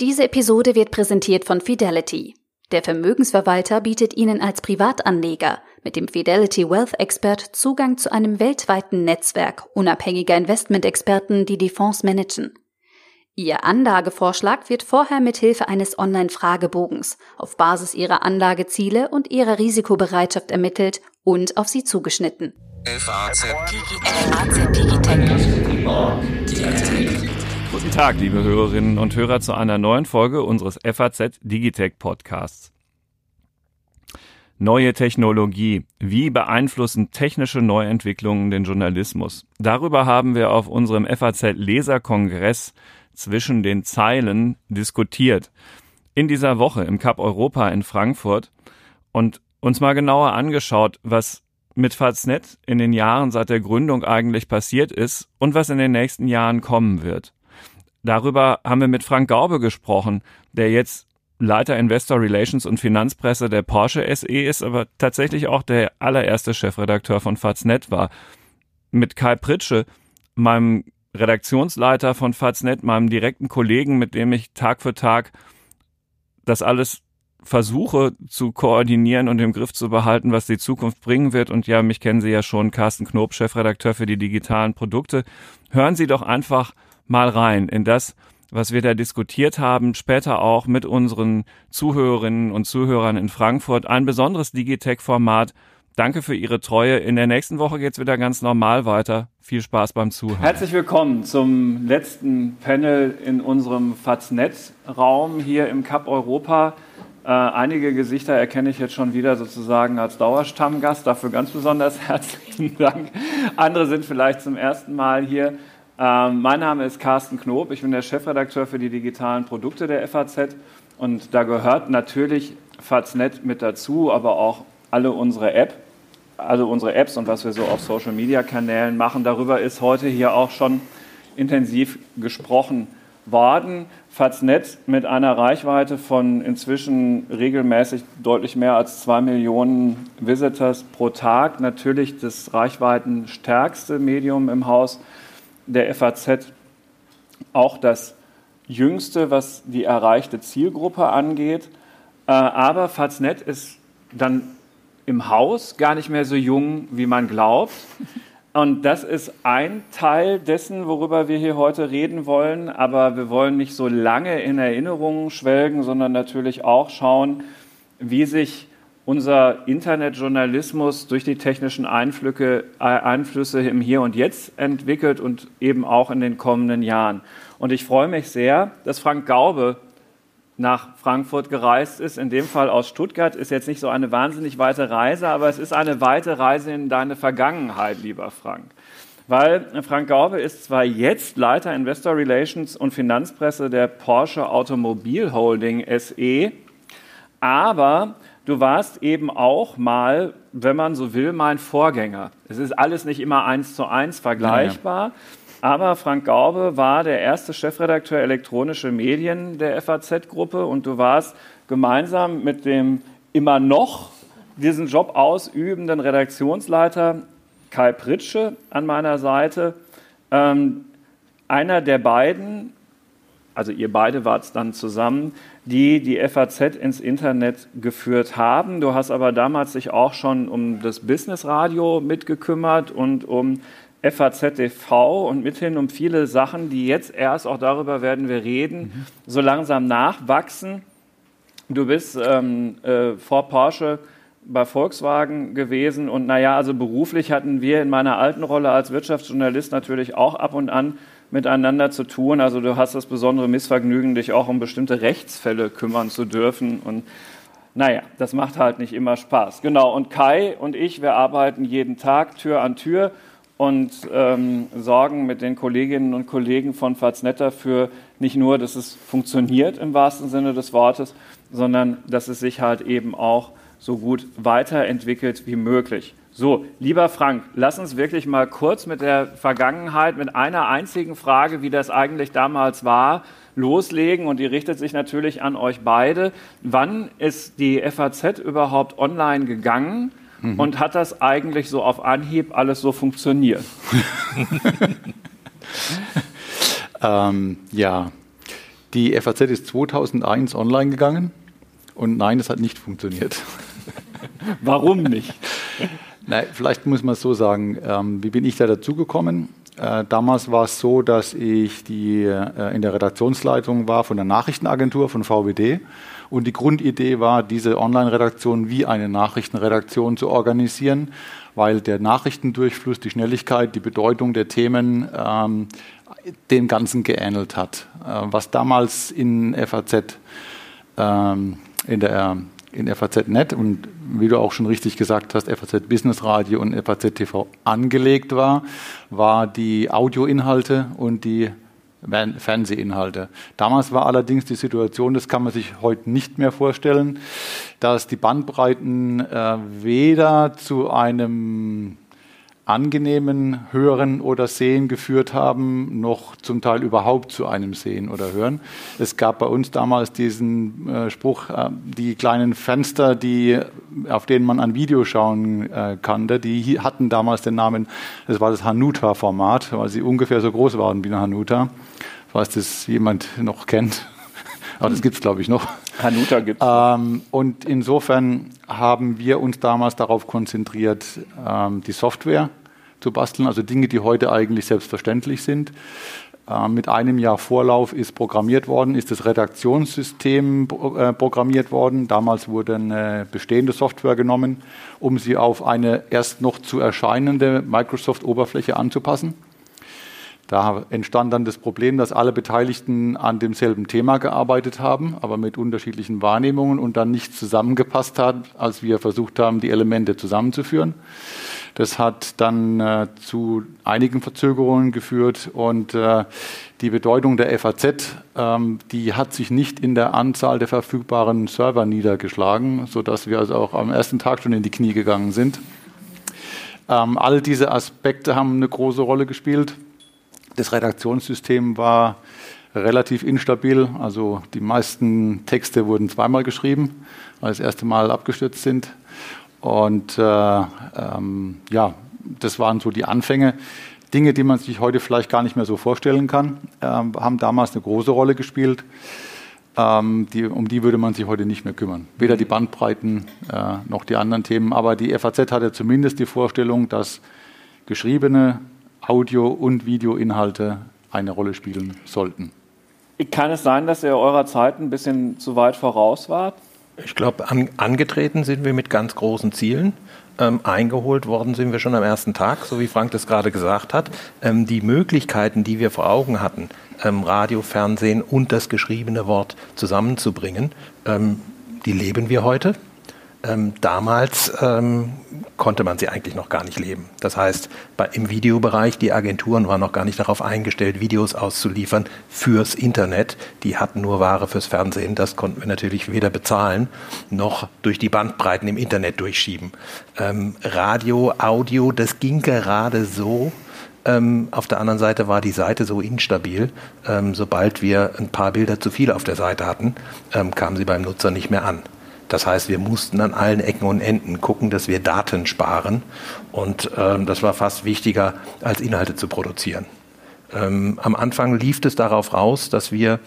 Diese Episode wird präsentiert von Fidelity. Der Vermögensverwalter bietet Ihnen als Privatanleger mit dem Fidelity Wealth Expert Zugang zu einem weltweiten Netzwerk unabhängiger Investmentexperten, die die Fonds managen. Ihr Anlagevorschlag wird vorher mit Hilfe eines Online-Fragebogens auf Basis Ihrer Anlageziele und Ihrer Risikobereitschaft ermittelt und auf Sie zugeschnitten. FAZ Guten Tag, liebe Hörerinnen und Hörer, zu einer neuen Folge unseres FAZ Digitech Podcasts. Neue Technologie. Wie beeinflussen technische Neuentwicklungen den Journalismus? Darüber haben wir auf unserem FAZ Leserkongress zwischen den Zeilen diskutiert. In dieser Woche im Cup Europa in Frankfurt und uns mal genauer angeschaut, was mit Faznet in den Jahren seit der Gründung eigentlich passiert ist und was in den nächsten Jahren kommen wird. Darüber haben wir mit Frank Gaube gesprochen, der jetzt Leiter Investor Relations und Finanzpresse der Porsche SE ist, aber tatsächlich auch der allererste Chefredakteur von Faznet war. Mit Kai Pritsche, meinem Redaktionsleiter von Faznet, meinem direkten Kollegen, mit dem ich Tag für Tag das alles versuche zu koordinieren und im Griff zu behalten, was die Zukunft bringen wird. Und ja, mich kennen Sie ja schon, Carsten Knob, Chefredakteur für die digitalen Produkte. Hören Sie doch einfach mal rein in das, was wir da diskutiert haben, später auch mit unseren Zuhörerinnen und Zuhörern in Frankfurt. Ein besonderes Digitech-Format. Danke für Ihre Treue. In der nächsten Woche geht's wieder ganz normal weiter. Viel Spaß beim Zuhören. Herzlich willkommen zum letzten Panel in unserem Faznet-Raum hier im Cup Europa. Äh, einige Gesichter erkenne ich jetzt schon wieder sozusagen als Dauerstammgast. Dafür ganz besonders herzlichen Dank. Andere sind vielleicht zum ersten Mal hier. Ähm, mein Name ist Carsten Knob, ich bin der Chefredakteur für die digitalen Produkte der FAZ und da gehört natürlich Faznet mit dazu, aber auch alle unsere App, also unsere Apps und was wir so auf Social Media Kanälen machen. Darüber ist heute hier auch schon intensiv gesprochen worden. Faznet mit einer Reichweite von inzwischen regelmäßig deutlich mehr als zwei Millionen Visitors pro Tag. Natürlich das reichweitenstärkste Medium im Haus der FAZ auch das jüngste, was die erreichte Zielgruppe angeht. Äh, aber Faznet ist dann im Haus gar nicht mehr so jung, wie man glaubt. Und das ist ein Teil dessen, worüber wir hier heute reden wollen. Aber wir wollen nicht so lange in Erinnerungen schwelgen, sondern natürlich auch schauen, wie sich unser Internetjournalismus durch die technischen Einflüsse, Einflüsse im Hier und Jetzt entwickelt und eben auch in den kommenden Jahren. Und ich freue mich sehr, dass Frank Gaube nach Frankfurt gereist ist. In dem Fall aus Stuttgart ist jetzt nicht so eine wahnsinnig weite Reise, aber es ist eine weite Reise in deine Vergangenheit, lieber Frank. Weil Frank Gaube ist zwar jetzt Leiter Investor Relations und Finanzpresse der Porsche Automobil Holding SE, aber du warst eben auch mal, wenn man so will, mein Vorgänger. Es ist alles nicht immer eins zu eins vergleichbar. Ja, ja. Aber Frank Gaube war der erste Chefredakteur elektronische Medien der FAZ-Gruppe und du warst gemeinsam mit dem immer noch diesen Job ausübenden Redaktionsleiter Kai Pritsche an meiner Seite ähm, einer der beiden, also ihr beide wart dann zusammen, die die FAZ ins Internet geführt haben. Du hast aber damals dich auch schon um das Businessradio mitgekümmert und um FAZ-TV und mithin um viele Sachen, die jetzt erst, auch darüber werden wir reden, mhm. so langsam nachwachsen. Du bist ähm, äh, vor Porsche bei Volkswagen gewesen und naja, also beruflich hatten wir in meiner alten Rolle als Wirtschaftsjournalist natürlich auch ab und an miteinander zu tun. Also du hast das besondere Missvergnügen, dich auch um bestimmte Rechtsfälle kümmern zu dürfen. Und naja, das macht halt nicht immer Spaß. Genau, und Kai und ich, wir arbeiten jeden Tag Tür an Tür und ähm, sorgen mit den Kolleginnen und Kollegen von Faznet dafür nicht nur, dass es funktioniert im wahrsten Sinne des Wortes, sondern dass es sich halt eben auch so gut weiterentwickelt wie möglich. So, lieber Frank, lass uns wirklich mal kurz mit der Vergangenheit, mit einer einzigen Frage, wie das eigentlich damals war, loslegen. Und die richtet sich natürlich an euch beide. Wann ist die FAZ überhaupt online gegangen? Mhm. Und hat das eigentlich so auf Anhieb alles so funktioniert? ähm, ja, Die FAZ ist 2001 online gegangen und nein, es hat nicht funktioniert. Warum nicht? Nein, vielleicht muss man es so sagen. Ähm, wie bin ich da dazugekommen? Äh, damals war es so, dass ich die, äh, in der Redaktionsleitung war von der Nachrichtenagentur von VWD. Und die Grundidee war, diese Online-Redaktion wie eine Nachrichtenredaktion zu organisieren, weil der Nachrichtendurchfluss, die Schnelligkeit, die Bedeutung der Themen ähm, dem Ganzen geähnelt hat. Äh, was damals in FAZ, ähm, in der in FAZ.net und wie du auch schon richtig gesagt hast, FAZ Business Radio und FAZ TV angelegt war, war die Audioinhalte und die Fernsehinhalte. Damals war allerdings die Situation, das kann man sich heute nicht mehr vorstellen, dass die Bandbreiten äh, weder zu einem angenehmen Hören oder Sehen geführt haben, noch zum Teil überhaupt zu einem Sehen oder Hören. Es gab bei uns damals diesen äh, Spruch, äh, die kleinen Fenster, die, auf denen man ein Video schauen äh, konnte, die hatten damals den Namen, das war das Hanuta-Format, weil sie ungefähr so groß waren wie eine Hanuta, falls das jemand noch kennt. Aber das gibt es, glaube ich, noch. Hanuta gibt es. Ähm, und insofern haben wir uns damals darauf konzentriert, ähm, die Software zu basteln, also Dinge, die heute eigentlich selbstverständlich sind. Äh, mit einem Jahr Vorlauf ist programmiert worden, ist das Redaktionssystem äh, programmiert worden. Damals wurde eine bestehende Software genommen, um sie auf eine erst noch zu erscheinende Microsoft-Oberfläche anzupassen. Da entstand dann das Problem, dass alle Beteiligten an demselben Thema gearbeitet haben, aber mit unterschiedlichen Wahrnehmungen und dann nicht zusammengepasst hat, als wir versucht haben, die Elemente zusammenzuführen. Das hat dann äh, zu einigen Verzögerungen geführt und äh, die Bedeutung der FAZ, ähm, die hat sich nicht in der Anzahl der verfügbaren Server niedergeschlagen, sodass wir also auch am ersten Tag schon in die Knie gegangen sind. Ähm, all diese Aspekte haben eine große Rolle gespielt. Das Redaktionssystem war relativ instabil. Also die meisten Texte wurden zweimal geschrieben, weil das erste Mal abgestürzt sind. Und äh, ähm, ja, das waren so die Anfänge. Dinge, die man sich heute vielleicht gar nicht mehr so vorstellen kann, äh, haben damals eine große Rolle gespielt. Ähm, die, um die würde man sich heute nicht mehr kümmern. Weder die Bandbreiten äh, noch die anderen Themen. Aber die FAZ hatte zumindest die Vorstellung, dass geschriebene Audio- und Videoinhalte eine Rolle spielen sollten. Kann es sein, dass ihr eurer Zeit ein bisschen zu weit voraus wart? Ich glaube, an, angetreten sind wir mit ganz großen Zielen. Ähm, eingeholt worden sind wir schon am ersten Tag, so wie Frank das gerade gesagt hat. Ähm, die Möglichkeiten, die wir vor Augen hatten, ähm, Radio, Fernsehen und das geschriebene Wort zusammenzubringen, ähm, die leben wir heute. Ähm, damals ähm, konnte man sie eigentlich noch gar nicht leben. Das heißt, bei, im Videobereich, die Agenturen waren noch gar nicht darauf eingestellt, Videos auszuliefern fürs Internet. Die hatten nur Ware fürs Fernsehen. Das konnten wir natürlich weder bezahlen noch durch die Bandbreiten im Internet durchschieben. Ähm, Radio, Audio, das ging gerade so. Ähm, auf der anderen Seite war die Seite so instabil. Ähm, sobald wir ein paar Bilder zu viel auf der Seite hatten, ähm, kam sie beim Nutzer nicht mehr an. Das heißt, wir mussten an allen Ecken und Enden gucken, dass wir Daten sparen. Und ähm, das war fast wichtiger, als Inhalte zu produzieren. Ähm, am Anfang lief es darauf raus, dass wir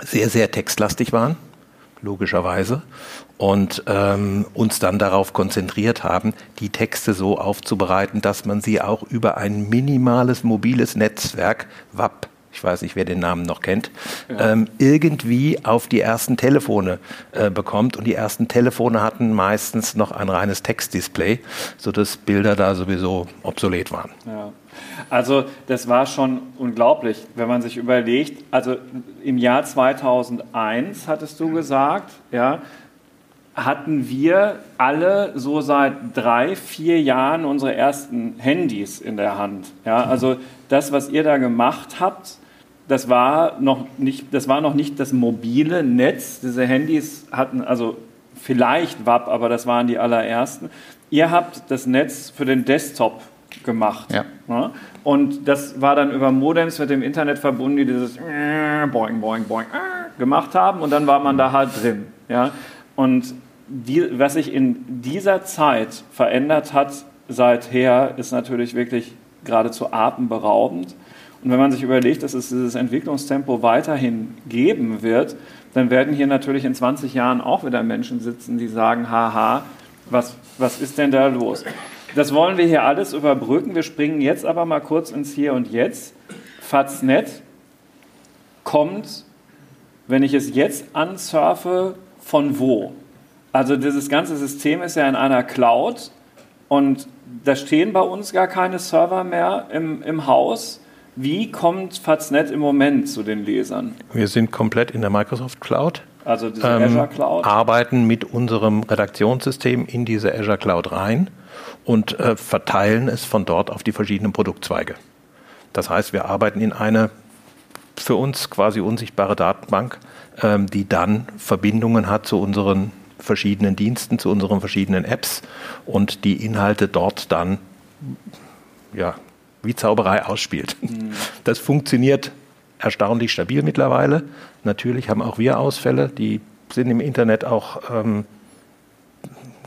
sehr, sehr textlastig waren, logischerweise, und ähm, uns dann darauf konzentriert haben, die Texte so aufzubereiten, dass man sie auch über ein minimales mobiles Netzwerk, WAP, ich weiß nicht, wer den Namen noch kennt, ja. ähm, irgendwie auf die ersten Telefone äh, bekommt. Und die ersten Telefone hatten meistens noch ein reines Textdisplay, sodass Bilder da sowieso obsolet waren. Ja. Also das war schon unglaublich, wenn man sich überlegt, also im Jahr 2001 hattest du gesagt, ja, hatten wir alle so seit drei, vier Jahren unsere ersten Handys in der Hand. Ja, also das, was ihr da gemacht habt, das war noch nicht, das war noch nicht das mobile Netz. Diese Handys hatten also vielleicht WAP, aber das waren die allerersten. Ihr habt das Netz für den Desktop gemacht. Ja. Ne? Und das war dann über Modems mit dem Internet verbunden, die dieses boing, boing, boing gemacht haben und dann war man da halt drin. Ja? Und die, was sich in dieser Zeit verändert hat seither, ist natürlich wirklich geradezu atemberaubend. Und wenn man sich überlegt, dass es dieses Entwicklungstempo weiterhin geben wird, dann werden hier natürlich in 20 Jahren auch wieder Menschen sitzen, die sagen, haha, was, was ist denn da los? Das wollen wir hier alles überbrücken. Wir springen jetzt aber mal kurz ins Hier und Jetzt. Faznet kommt, wenn ich es jetzt ansurfe, von wo? Also dieses ganze System ist ja in einer Cloud und da stehen bei uns gar keine Server mehr im, im Haus. Wie kommt Faznet im Moment zu den Lesern? Wir sind komplett in der Microsoft Cloud. Also diese ähm, Azure Cloud. Arbeiten mit unserem Redaktionssystem in diese Azure Cloud rein und äh, verteilen es von dort auf die verschiedenen Produktzweige. Das heißt, wir arbeiten in eine für uns quasi unsichtbare Datenbank, ähm, die dann Verbindungen hat zu unseren verschiedenen Diensten, zu unseren verschiedenen Apps und die Inhalte dort dann ja, wie Zauberei ausspielt. Mhm. Das funktioniert erstaunlich stabil mittlerweile. Natürlich haben auch wir Ausfälle, die sind im Internet auch ähm,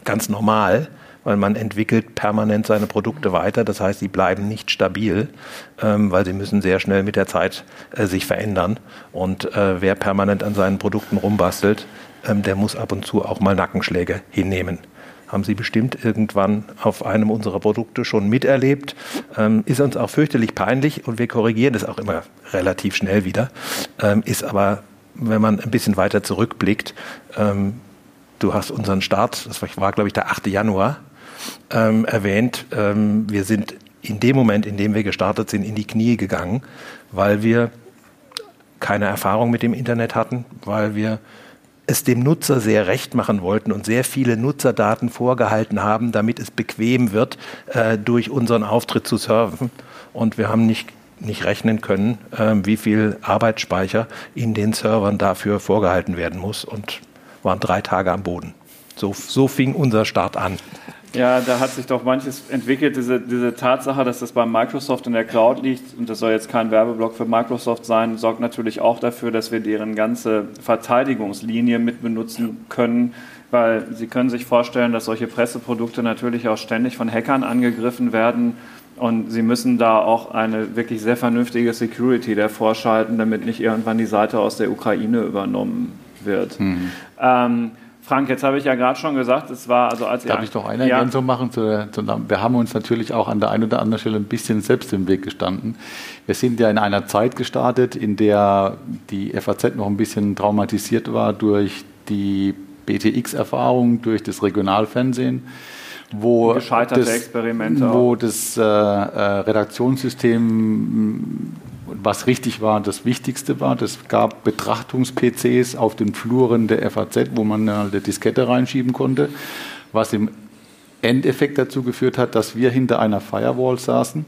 ganz normal weil man entwickelt permanent seine Produkte weiter. Das heißt, sie bleiben nicht stabil, ähm, weil sie müssen sehr schnell mit der Zeit äh, sich verändern. Und äh, wer permanent an seinen Produkten rumbastelt, ähm, der muss ab und zu auch mal Nackenschläge hinnehmen haben Sie bestimmt irgendwann auf einem unserer Produkte schon miterlebt. Ähm, ist uns auch fürchterlich peinlich und wir korrigieren das auch immer relativ schnell wieder. Ähm, ist aber, wenn man ein bisschen weiter zurückblickt, ähm, du hast unseren Start, das war, glaube ich, der 8. Januar, ähm, erwähnt. Ähm, wir sind in dem Moment, in dem wir gestartet sind, in die Knie gegangen, weil wir keine Erfahrung mit dem Internet hatten, weil wir es dem Nutzer sehr recht machen wollten und sehr viele Nutzerdaten vorgehalten haben, damit es bequem wird, äh, durch unseren Auftritt zu surfen. Und wir haben nicht, nicht rechnen können, äh, wie viel Arbeitsspeicher in den Servern dafür vorgehalten werden muss und waren drei Tage am Boden. So, so fing unser Start an. Ja, da hat sich doch manches entwickelt, diese, diese Tatsache, dass das bei Microsoft in der Cloud liegt, und das soll jetzt kein Werbeblock für Microsoft sein, sorgt natürlich auch dafür, dass wir deren ganze Verteidigungslinie mitbenutzen können, weil Sie können sich vorstellen, dass solche Presseprodukte natürlich auch ständig von Hackern angegriffen werden und Sie müssen da auch eine wirklich sehr vernünftige Security davor schalten, damit nicht irgendwann die Seite aus der Ukraine übernommen wird. Mhm. Ähm, Frank, jetzt habe ich ja gerade schon gesagt, es war also als Darf ich doch eine ja. Ergänzung machen? Zu, zu, wir haben uns natürlich auch an der einen oder anderen Stelle ein bisschen selbst im Weg gestanden. Wir sind ja in einer Zeit gestartet, in der die FAZ noch ein bisschen traumatisiert war durch die BTX-Erfahrung, durch das Regionalfernsehen wo Gescheiterte das, Experimente wo das äh, äh, Redaktionssystem was richtig war, das Wichtigste war. Es gab Betrachtungs-PCs auf den Fluren der FAZ, wo man eine Diskette reinschieben konnte, was im Endeffekt dazu geführt hat, dass wir hinter einer Firewall saßen,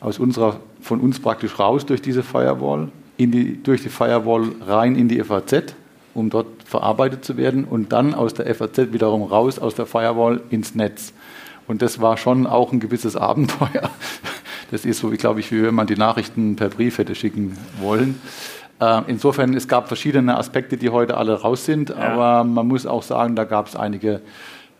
aus unserer, von uns praktisch raus durch diese Firewall, in die, durch die Firewall rein in die FAZ, um dort verarbeitet zu werden und dann aus der FAZ wiederum raus aus der Firewall ins Netz. Und das war schon auch ein gewisses Abenteuer, das ist so, glaube ich, wie wenn man die Nachrichten per Brief hätte schicken wollen. Äh, insofern, es gab verschiedene Aspekte, die heute alle raus sind, ja. aber man muss auch sagen, da gab es einige,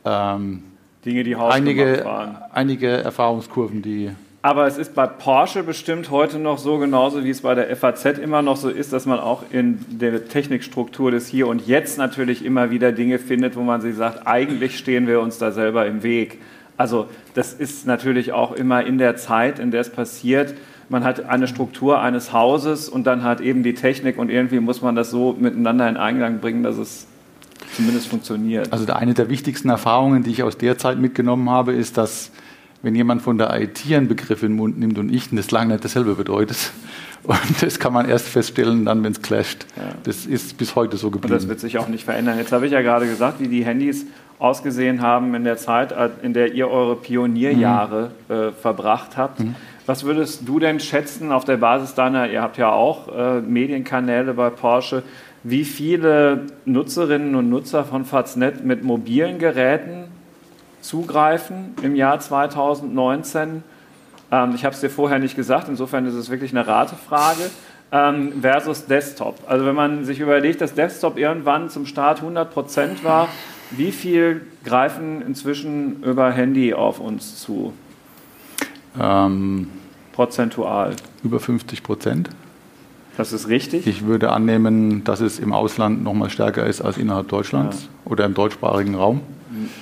ähm, Dinge, die einige, waren. einige Erfahrungskurven, die aber es ist bei Porsche bestimmt heute noch so, genauso wie es bei der FAZ immer noch so ist, dass man auch in der Technikstruktur des Hier und Jetzt natürlich immer wieder Dinge findet, wo man sich sagt, eigentlich stehen wir uns da selber im Weg. Also das ist natürlich auch immer in der Zeit, in der es passiert. Man hat eine Struktur eines Hauses und dann hat eben die Technik und irgendwie muss man das so miteinander in Eingang bringen, dass es zumindest funktioniert. Also eine der wichtigsten Erfahrungen, die ich aus der Zeit mitgenommen habe, ist, dass wenn jemand von der IT einen Begriff in den Mund nimmt und ich, das lange nicht dasselbe bedeutet. Und das kann man erst feststellen, dann, wenn es clasht. Ja. Das ist bis heute so geblieben. Und das wird sich auch nicht verändern. Jetzt habe ich ja gerade gesagt, wie die Handys ausgesehen haben in der Zeit, in der ihr eure Pionierjahre mhm. äh, verbracht habt. Mhm. Was würdest du denn schätzen auf der Basis deiner, ihr habt ja auch äh, Medienkanäle bei Porsche, wie viele Nutzerinnen und Nutzer von Faznet mit mobilen Geräten zugreifen im Jahr 2019? Ähm, ich habe es dir vorher nicht gesagt, insofern ist es wirklich eine Ratefrage. Ähm, versus Desktop. Also wenn man sich überlegt, dass Desktop irgendwann zum Start 100% war, wie viel greifen inzwischen über Handy auf uns zu? Ähm, prozentual? Über 50 Prozent. Das ist richtig. Ich würde annehmen, dass es im Ausland noch mal stärker ist als innerhalb Deutschlands ja. oder im deutschsprachigen Raum.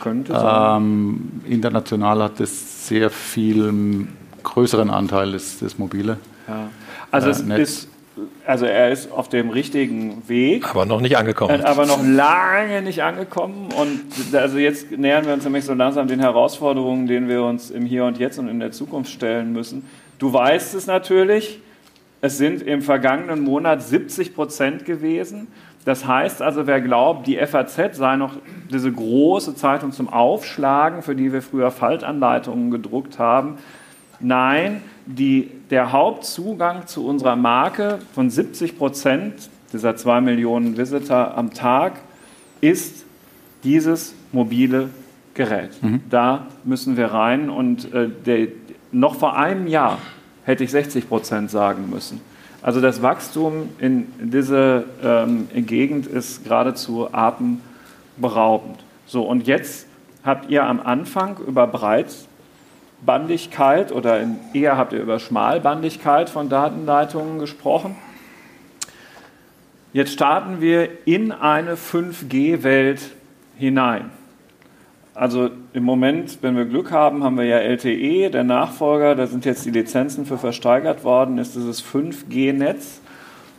Könnte sein. Ähm, international hat es sehr viel größeren Anteil des, des mobile. Ja. Also äh, es Netz. ist also er ist auf dem richtigen Weg. Aber noch nicht angekommen. Aber noch lange nicht angekommen. Und also jetzt nähern wir uns nämlich so langsam den Herausforderungen, denen wir uns im Hier und Jetzt und in der Zukunft stellen müssen. Du weißt es natürlich, es sind im vergangenen Monat 70 Prozent gewesen. Das heißt also, wer glaubt, die FAZ sei noch diese große Zeitung zum Aufschlagen, für die wir früher Faltanleitungen gedruckt haben, nein, die, der Hauptzugang zu unserer Marke von 70 Prozent dieser 2 Millionen Visitor am Tag ist dieses mobile Gerät. Mhm. Da müssen wir rein und äh, der, noch vor einem Jahr hätte ich 60 Prozent sagen müssen. Also das Wachstum in diese ähm, Gegend ist geradezu atemberaubend. So, und jetzt habt ihr am Anfang über Breitbandigkeit oder in, eher habt ihr über Schmalbandigkeit von Datenleitungen gesprochen. Jetzt starten wir in eine 5G-Welt hinein. Also im Moment, wenn wir Glück haben, haben wir ja LTE, der Nachfolger, da sind jetzt die Lizenzen für versteigert worden, ist dieses 5G-Netz.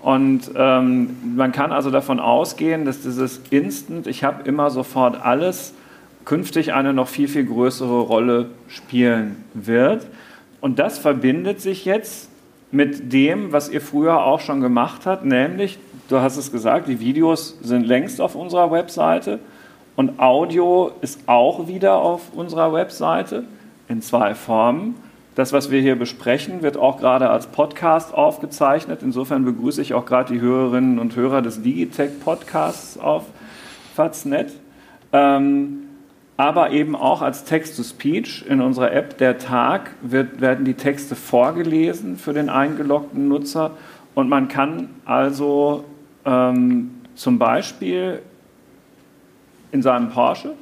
Und ähm, man kann also davon ausgehen, dass dieses Instant, ich habe immer sofort alles, künftig eine noch viel, viel größere Rolle spielen wird. Und das verbindet sich jetzt mit dem, was ihr früher auch schon gemacht habt, nämlich, du hast es gesagt, die Videos sind längst auf unserer Webseite. Und Audio ist auch wieder auf unserer Webseite in zwei Formen. Das, was wir hier besprechen, wird auch gerade als Podcast aufgezeichnet. Insofern begrüße ich auch gerade die Hörerinnen und Hörer des Digitech Podcasts auf Faznet. Ähm, aber eben auch als Text-to-Speech in unserer App. Der Tag wird, werden die Texte vorgelesen für den eingeloggten Nutzer. Und man kann also ähm, zum Beispiel in seinem Porsche,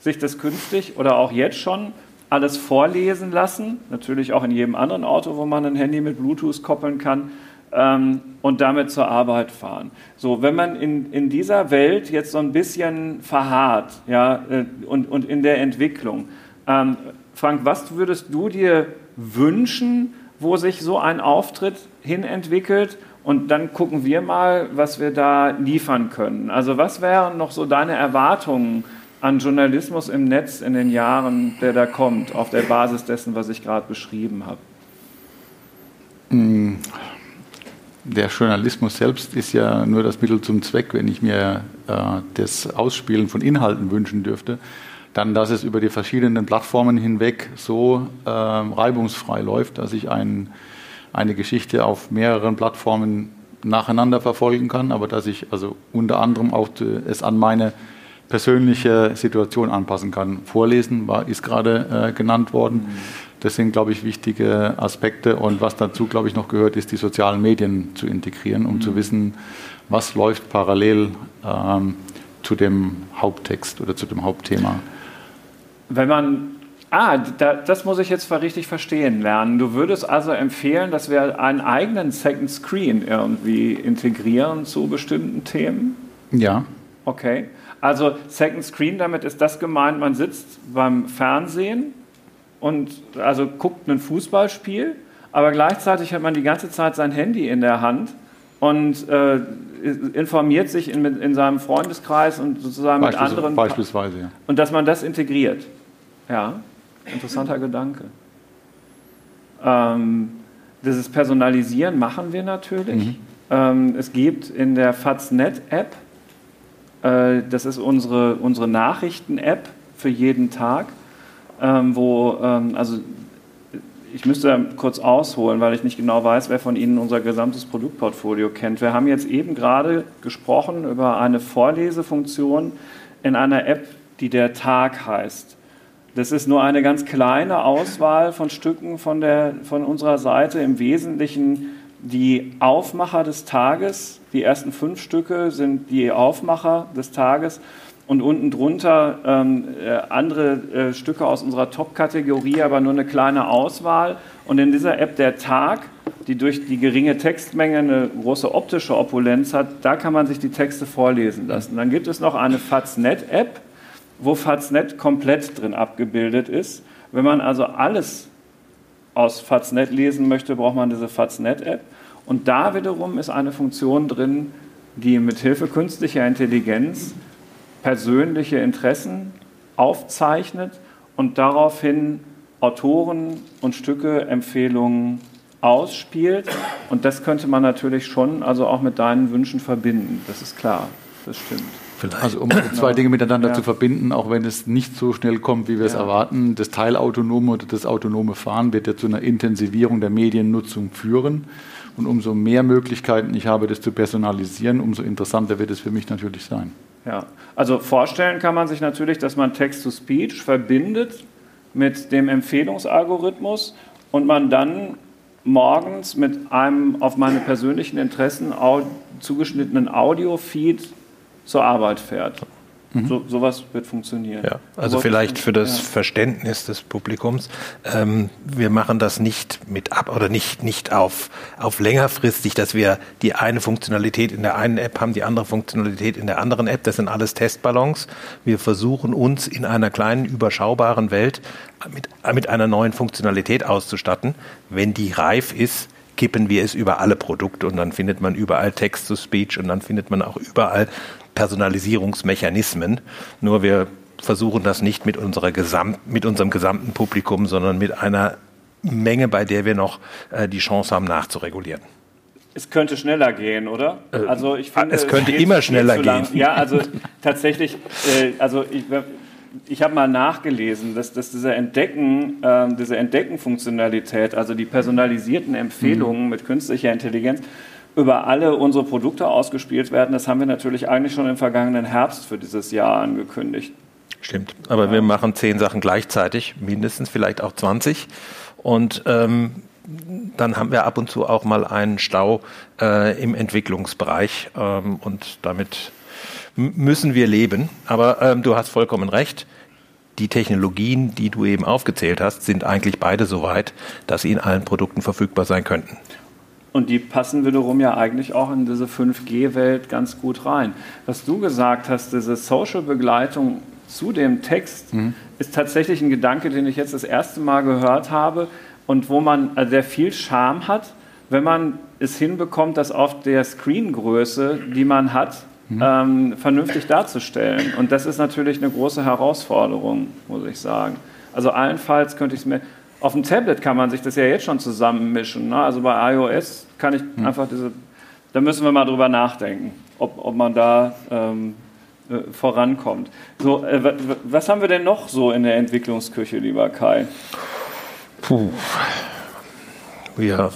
sich das künftig oder auch jetzt schon alles vorlesen lassen, natürlich auch in jedem anderen Auto, wo man ein Handy mit Bluetooth koppeln kann ähm, und damit zur Arbeit fahren. So, wenn man in, in dieser Welt jetzt so ein bisschen verharrt ja, äh, und, und in der Entwicklung, ähm, Frank, was würdest du dir wünschen, wo sich so ein Auftritt hinentwickelt und dann gucken wir mal, was wir da liefern können. Also was wären noch so deine Erwartungen an Journalismus im Netz in den Jahren, der da kommt, auf der Basis dessen, was ich gerade beschrieben habe? Der Journalismus selbst ist ja nur das Mittel zum Zweck, wenn ich mir äh, das Ausspielen von Inhalten wünschen dürfte, dann, dass es über die verschiedenen Plattformen hinweg so äh, reibungsfrei läuft, dass ich einen eine Geschichte auf mehreren Plattformen nacheinander verfolgen kann, aber dass ich also unter anderem auch es an meine persönliche Situation anpassen kann. Vorlesen war, ist gerade äh, genannt worden. Das sind, glaube ich, wichtige Aspekte. Und was dazu, glaube ich, noch gehört, ist die sozialen Medien zu integrieren, um mhm. zu wissen, was läuft parallel ähm, zu dem Haupttext oder zu dem Hauptthema. Wenn man Ah, da, das muss ich jetzt richtig verstehen lernen. Du würdest also empfehlen, dass wir einen eigenen Second Screen irgendwie integrieren zu bestimmten Themen? Ja. Okay. Also Second Screen, damit ist das gemeint, man sitzt beim Fernsehen und also guckt ein Fußballspiel, aber gleichzeitig hat man die ganze Zeit sein Handy in der Hand und äh, informiert sich in, in, seinem Freundeskreis und sozusagen mit anderen. Beispielsweise, ja. Und dass man das integriert. Ja. Interessanter Gedanke. Ähm, dieses Personalisieren machen wir natürlich. Mhm. Ähm, es gibt in der Faznet-App, äh, das ist unsere, unsere Nachrichten-App für jeden Tag, ähm, wo, ähm, also ich müsste kurz ausholen, weil ich nicht genau weiß, wer von Ihnen unser gesamtes Produktportfolio kennt. Wir haben jetzt eben gerade gesprochen über eine Vorlesefunktion in einer App, die der Tag heißt. Das ist nur eine ganz kleine Auswahl von Stücken von, der, von unserer Seite. Im Wesentlichen die Aufmacher des Tages. Die ersten fünf Stücke sind die Aufmacher des Tages und unten drunter ähm, äh, andere äh, Stücke aus unserer Top-Kategorie, aber nur eine kleine Auswahl. Und in dieser App der Tag, die durch die geringe Textmenge eine große optische Opulenz hat, da kann man sich die Texte vorlesen lassen. Dann gibt es noch eine Faznet-App, wo Faznet komplett drin abgebildet ist. Wenn man also alles aus Faznet lesen möchte, braucht man diese Faznet-App. Und da wiederum ist eine Funktion drin, die mit Hilfe künstlicher Intelligenz persönliche Interessen aufzeichnet und daraufhin Autoren und Stücke, Empfehlungen ausspielt. Und das könnte man natürlich schon also auch mit deinen Wünschen verbinden. Das ist klar, das stimmt. Vielleicht. Also um zwei Dinge miteinander ja. zu verbinden, auch wenn es nicht so schnell kommt, wie wir es erwarten. Das teilautonome oder das autonome Fahren wird ja zu einer Intensivierung der Mediennutzung führen. Und umso mehr Möglichkeiten ich habe, das zu personalisieren, umso interessanter wird es für mich natürlich sein. Ja, also vorstellen kann man sich natürlich, dass man Text-to-Speech verbindet mit dem Empfehlungsalgorithmus und man dann morgens mit einem auf meine persönlichen Interessen zugeschnittenen Audio-Feed zur Arbeit fährt. Mhm. So, sowas wird funktionieren. Ja, also vielleicht für das ja. Verständnis des Publikums. Ähm, wir machen das nicht mit ab oder nicht, nicht auf, auf längerfristig, dass wir die eine Funktionalität in der einen App haben, die andere Funktionalität in der anderen App. Das sind alles Testballons. Wir versuchen uns in einer kleinen, überschaubaren Welt mit, mit einer neuen Funktionalität auszustatten. Wenn die reif ist, kippen wir es über alle Produkte und dann findet man überall Text-to-Speech und dann findet man auch überall Personalisierungsmechanismen. Nur wir versuchen das nicht mit, unserer Gesamt, mit unserem gesamten Publikum, sondern mit einer Menge, bei der wir noch äh, die Chance haben, nachzuregulieren. Es könnte schneller gehen, oder? Äh, also ich finde, es könnte es immer schneller gehen. Ja, also tatsächlich, äh, also ich, ich habe mal nachgelesen, dass, dass diese Entdecken, äh, diese Entdecken-Funktionalität, also die personalisierten Empfehlungen mhm. mit künstlicher Intelligenz, über alle unsere Produkte ausgespielt werden. Das haben wir natürlich eigentlich schon im vergangenen Herbst für dieses Jahr angekündigt. Stimmt, aber ja. wir machen zehn Sachen gleichzeitig, mindestens vielleicht auch 20. Und ähm, dann haben wir ab und zu auch mal einen Stau äh, im Entwicklungsbereich ähm, und damit müssen wir leben. Aber ähm, du hast vollkommen recht. Die Technologien, die du eben aufgezählt hast, sind eigentlich beide so weit, dass sie in allen Produkten verfügbar sein könnten. Und die passen wiederum ja eigentlich auch in diese 5G-Welt ganz gut rein. Was du gesagt hast, diese Social-Begleitung zu dem Text, mhm. ist tatsächlich ein Gedanke, den ich jetzt das erste Mal gehört habe und wo man, also der viel Charme hat, wenn man es hinbekommt, das auf der Screengröße, die man hat, mhm. ähm, vernünftig darzustellen. Und das ist natürlich eine große Herausforderung, muss ich sagen. Also allenfalls könnte ich es mir, auf dem Tablet kann man sich das ja jetzt schon zusammenmischen. Ne? Also bei iOS kann ich hm. einfach diese, da müssen wir mal drüber nachdenken, ob, ob man da ähm, äh, vorankommt. So, äh, was haben wir denn noch so in der Entwicklungsküche, lieber Kai? Puh. Wir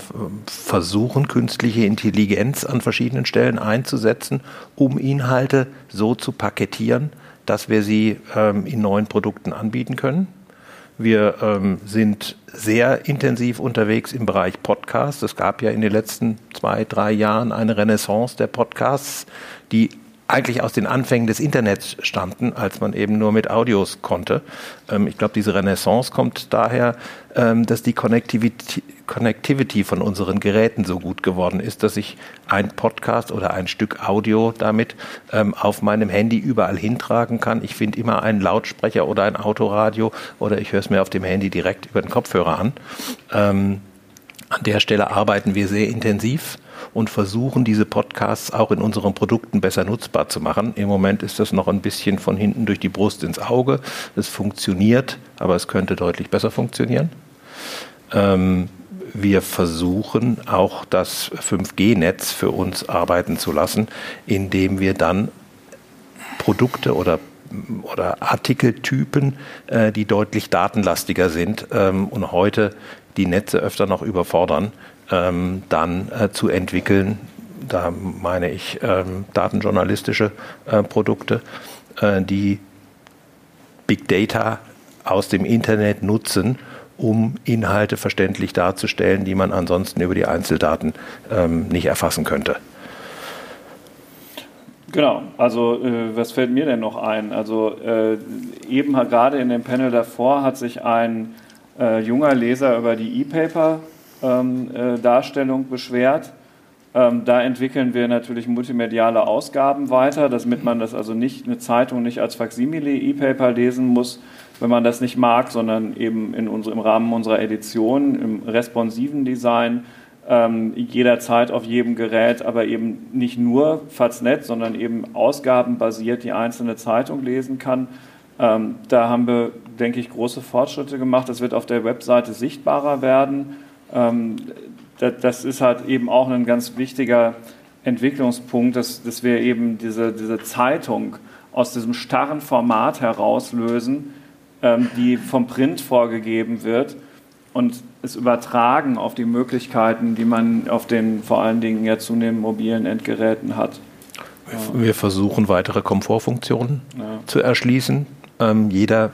versuchen künstliche Intelligenz an verschiedenen Stellen einzusetzen, um Inhalte so zu paketieren, dass wir sie ähm, in neuen Produkten anbieten können. Wir ähm, sind sehr intensiv unterwegs im Bereich Podcasts. Es gab ja in den letzten zwei, drei Jahren eine Renaissance der Podcasts, die eigentlich aus den Anfängen des Internets stammten, als man eben nur mit Audios konnte. Ähm, ich glaube, diese Renaissance kommt daher, ähm, dass die Connectivity, Connectivity von unseren Geräten so gut geworden ist, dass ich ein Podcast oder ein Stück Audio damit ähm, auf meinem Handy überall hintragen kann. Ich finde immer einen Lautsprecher oder ein Autoradio oder ich höre es mir auf dem Handy direkt über den Kopfhörer an. An der Stelle arbeiten wir sehr intensiv und versuchen, diese Podcasts auch in unseren Produkten besser nutzbar zu machen. Im Moment ist das noch ein bisschen von hinten durch die Brust ins Auge. Es funktioniert, aber es könnte deutlich besser funktionieren. Ähm, wir versuchen auch das 5G-Netz für uns arbeiten zu lassen, indem wir dann Produkte oder oder Artikeltypen, äh, die deutlich datenlastiger sind ähm, und heute die Netze öfter noch überfordern, ähm, dann äh, zu entwickeln. Da meine ich ähm, datenjournalistische äh, Produkte, äh, die Big Data aus dem Internet nutzen, um Inhalte verständlich darzustellen, die man ansonsten über die Einzeldaten ähm, nicht erfassen könnte. Genau, also äh, was fällt mir denn noch ein? Also äh, eben gerade in dem Panel davor hat sich ein äh, junger Leser über die E-Paper-Darstellung ähm, beschwert. Ähm, da entwickeln wir natürlich multimediale Ausgaben weiter, damit man das also nicht, eine Zeitung nicht als Faksimile E-Paper lesen muss, wenn man das nicht mag, sondern eben in unser, im Rahmen unserer Edition, im responsiven Design, ähm, jederzeit auf jedem Gerät, aber eben nicht nur Faznet, sondern eben ausgabenbasiert die einzelne Zeitung lesen kann. Ähm, da haben wir, denke ich, große Fortschritte gemacht. Das wird auf der Webseite sichtbarer werden. Ähm, das ist halt eben auch ein ganz wichtiger Entwicklungspunkt, dass, dass wir eben diese, diese Zeitung aus diesem starren Format herauslösen, ähm, die vom Print vorgegeben wird und es übertragen auf die Möglichkeiten, die man auf den vor allen Dingen ja zunehmend mobilen Endgeräten hat. Wir versuchen weitere Komfortfunktionen ja. zu erschließen. Ähm, jeder,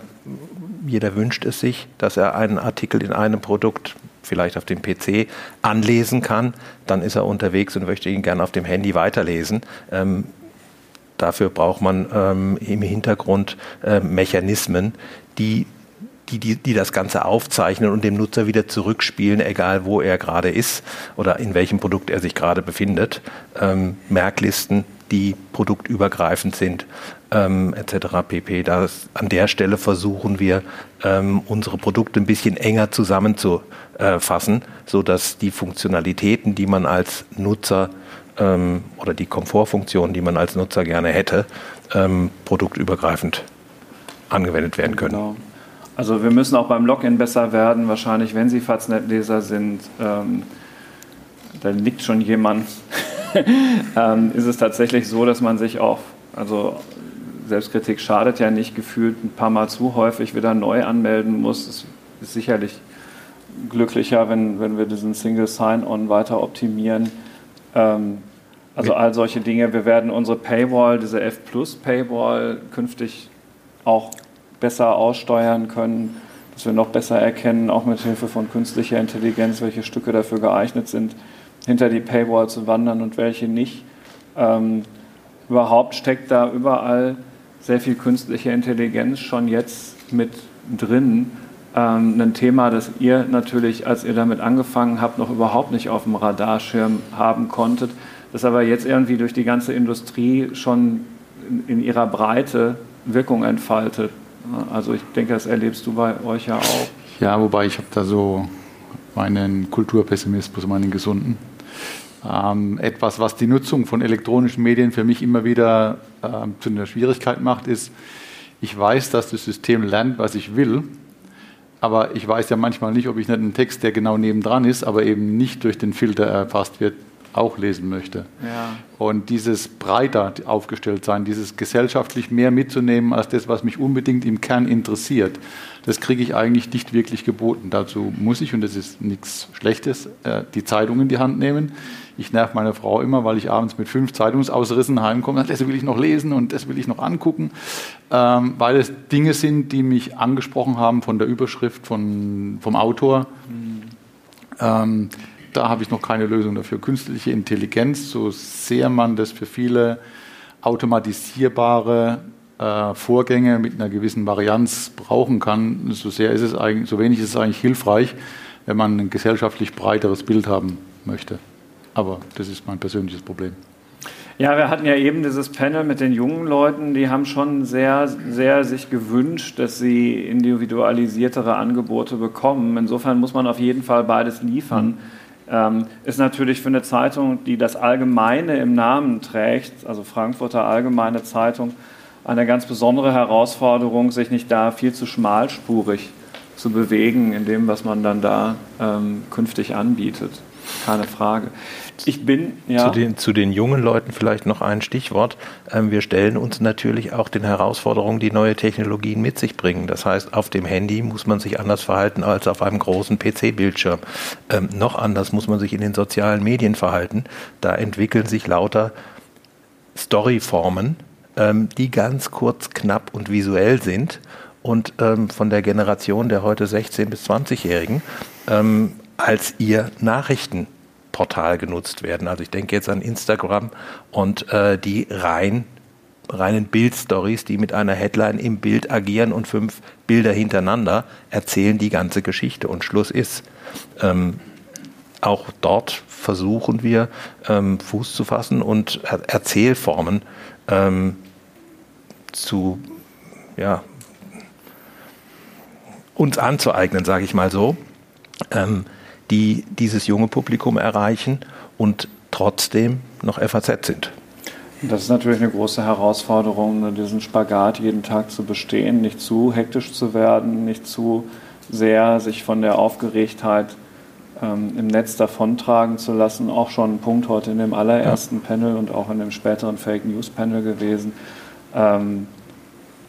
jeder wünscht es sich, dass er einen Artikel in einem Produkt vielleicht auf dem PC anlesen kann, dann ist er unterwegs und möchte ihn gerne auf dem Handy weiterlesen. Ähm, dafür braucht man ähm, im Hintergrund äh, Mechanismen, die die, die, die das Ganze aufzeichnen und dem Nutzer wieder zurückspielen, egal wo er gerade ist oder in welchem Produkt er sich gerade befindet. Ähm, Merklisten, die produktübergreifend sind, ähm, etc. pp. Das, an der Stelle versuchen wir, ähm, unsere Produkte ein bisschen enger zusammenzufassen, sodass die Funktionalitäten, die man als Nutzer ähm, oder die Komfortfunktionen, die man als Nutzer gerne hätte, ähm, produktübergreifend angewendet werden können. Genau. Also wir müssen auch beim Login besser werden. Wahrscheinlich, wenn Sie Faznet-Leser sind, ähm, da liegt schon jemand. ähm, ist es tatsächlich so, dass man sich auch, also Selbstkritik schadet ja nicht, gefühlt ein paar Mal zu häufig wieder neu anmelden muss. Es ist sicherlich glücklicher, wenn, wenn wir diesen Single Sign-On weiter optimieren. Ähm, also all solche Dinge. Wir werden unsere Paywall, diese F Plus Paywall, künftig auch besser aussteuern können, dass wir noch besser erkennen, auch mit Hilfe von künstlicher Intelligenz, welche Stücke dafür geeignet sind, hinter die Paywall zu wandern und welche nicht. Ähm, überhaupt steckt da überall sehr viel künstliche Intelligenz schon jetzt mit drin. Ähm, ein Thema, das ihr natürlich, als ihr damit angefangen habt, noch überhaupt nicht auf dem Radarschirm haben konntet, das aber jetzt irgendwie durch die ganze Industrie schon in, in ihrer Breite Wirkung entfaltet. Also ich denke, das erlebst du bei euch ja auch. Ja, wobei ich habe da so meinen Kulturpessimismus, meinen gesunden. Ähm, etwas, was die Nutzung von elektronischen Medien für mich immer wieder äh, zu einer Schwierigkeit macht, ist, ich weiß, dass das System lernt, was ich will, aber ich weiß ja manchmal nicht, ob ich nicht einen Text, der genau nebendran ist, aber eben nicht durch den Filter erfasst wird, auch lesen möchte. Ja. Und dieses breiter aufgestellt sein, dieses gesellschaftlich mehr mitzunehmen als das, was mich unbedingt im Kern interessiert, das kriege ich eigentlich nicht wirklich geboten. Dazu muss ich, und das ist nichts Schlechtes, äh, die Zeitung in die Hand nehmen. Ich nerv meine Frau immer, weil ich abends mit fünf Zeitungsausrissen heimkomme. Das will ich noch lesen und das will ich noch angucken, ähm, weil es Dinge sind, die mich angesprochen haben von der Überschrift, von, vom Autor. Mhm. Da habe ich noch keine Lösung dafür. Künstliche Intelligenz, so sehr man das für viele automatisierbare äh, Vorgänge mit einer gewissen Varianz brauchen kann, so sehr ist es eigentlich, so wenig ist es eigentlich hilfreich, wenn man ein gesellschaftlich breiteres Bild haben möchte. Aber das ist mein persönliches Problem. Ja, wir hatten ja eben dieses Panel mit den jungen Leuten, die haben schon sehr, sehr sich gewünscht, dass sie individualisiertere Angebote bekommen. Insofern muss man auf jeden Fall beides liefern. Mhm ähm, ist natürlich für eine Zeitung, die das Allgemeine im Namen trägt, also Frankfurter Allgemeine Zeitung, eine ganz besondere Herausforderung, sich nicht da viel zu schmalspurig zu bewegen in dem, was man dann da ähm, künftig anbietet. Keine Frage. Ich bin, ja. Zu den, zu den jungen Leuten vielleicht noch ein Stichwort. Ähm, wir stellen uns natürlich auch den Herausforderungen, die neue Technologien mit sich bringen. Das heißt, auf dem Handy muss man sich anders verhalten als auf einem großen PC-Bildschirm. Ähm, noch anders muss man sich in den sozialen Medien verhalten. Da entwickeln sich lauter Storyformen, ähm, die ganz kurz, knapp und visuell sind und ähm, von der Generation der heute 16- bis 20-Jährigen ähm, als ihr Nachrichten Portal genutzt werden. Also ich denke jetzt an Instagram und äh, die rein reinen Bildstories, die mit einer Headline im Bild agieren und fünf Bilder hintereinander erzählen die ganze Geschichte. Und Schluss ist, ähm, auch dort versuchen wir ähm, Fuß zu fassen und er Erzählformen ähm, zu ja, uns anzueignen, sage ich mal so, ähm, die dieses junge Publikum erreichen und trotzdem noch FAZ sind. Das ist natürlich eine große Herausforderung, ne, diesen Spagat jeden Tag zu bestehen, nicht zu hektisch zu werden, nicht zu sehr sich von der Aufgeregtheit ähm, im Netz davontragen zu lassen. Auch schon ein Punkt heute in dem allerersten ja. Panel und auch in dem späteren Fake News Panel gewesen. Ähm,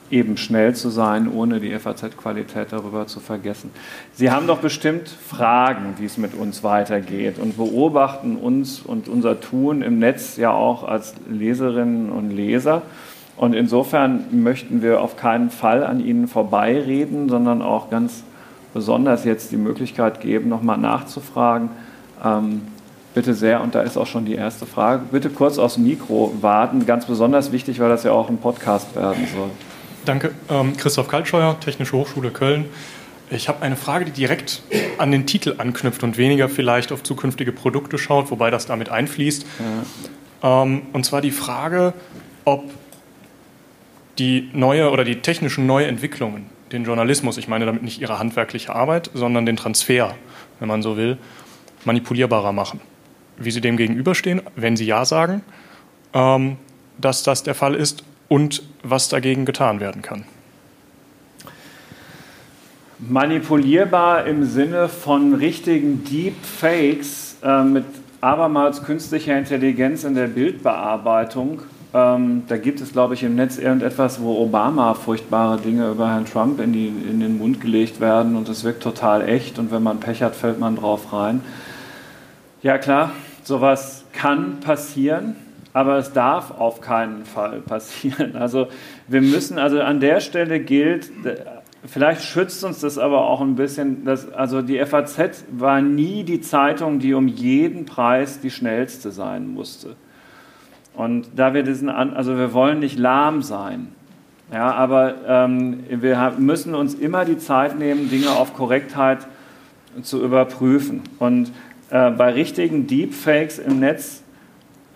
eben schnell zu sein, ohne die FAZ-Qualität darüber zu vergessen. Sie haben doch bestimmt Fragen, wie es mit uns weitergeht und beobachten uns und unser Tun im Netz ja auch als Leserinnen und Leser. Und insofern möchten wir auf keinen Fall an Ihnen vorbeireden, sondern auch ganz besonders jetzt die Möglichkeit geben, nochmal nachzufragen. Ähm, bitte sehr, und da ist auch schon die erste Frage, bitte kurz aufs Mikro warten. Ganz besonders wichtig, weil das ja auch ein Podcast werden soll. Danke. Ähm, Christoph Kaltscheuer, Technische Hochschule Köln. Ich habe eine Frage, die direkt an den Titel anknüpft und weniger vielleicht auf zukünftige Produkte schaut, wobei das damit einfließt. Ja. Ähm, und zwar die Frage, ob die neue oder die technischen Neuentwicklungen den Journalismus, ich meine damit nicht ihre handwerkliche Arbeit, sondern den Transfer, wenn man so will, manipulierbarer machen. Wie Sie dem gegenüberstehen, wenn Sie Ja sagen, ähm, dass das der Fall ist und was dagegen getan werden kann. Manipulierbar im Sinne von richtigen Deepfakes äh, mit abermals künstlicher Intelligenz in der Bildbearbeitung. Ähm, da gibt es, glaube ich, im Netz irgendetwas, wo Obama furchtbare Dinge über Herrn Trump in, die, in den Mund gelegt werden und es wirkt total echt und wenn man Pech hat, fällt man drauf rein. Ja klar, sowas kann passieren aber es darf auf keinen Fall passieren. Also wir müssen, also an der Stelle gilt, vielleicht schützt uns das aber auch ein bisschen, dass, also die FAZ war nie die Zeitung, die um jeden Preis die schnellste sein musste. Und da wir diesen, also wir wollen nicht lahm sein, ja, aber ähm, wir müssen uns immer die Zeit nehmen, Dinge auf Korrektheit zu überprüfen. Und äh, bei richtigen Deepfakes im Netz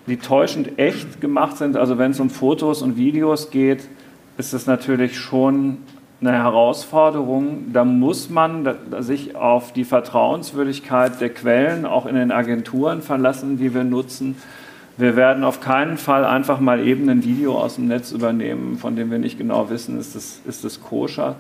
die täuschend echt gemacht sind. Also wenn es um Fotos und Videos geht, ist es natürlich schon eine Herausforderung. Da muss man sich auf die Vertrauenswürdigkeit der Quellen auch in den Agenturen verlassen, die wir nutzen. Wir werden auf keinen Fall einfach mal eben ein Video aus dem Netz übernehmen, von dem wir nicht genau wissen, ist es, ist es koscher.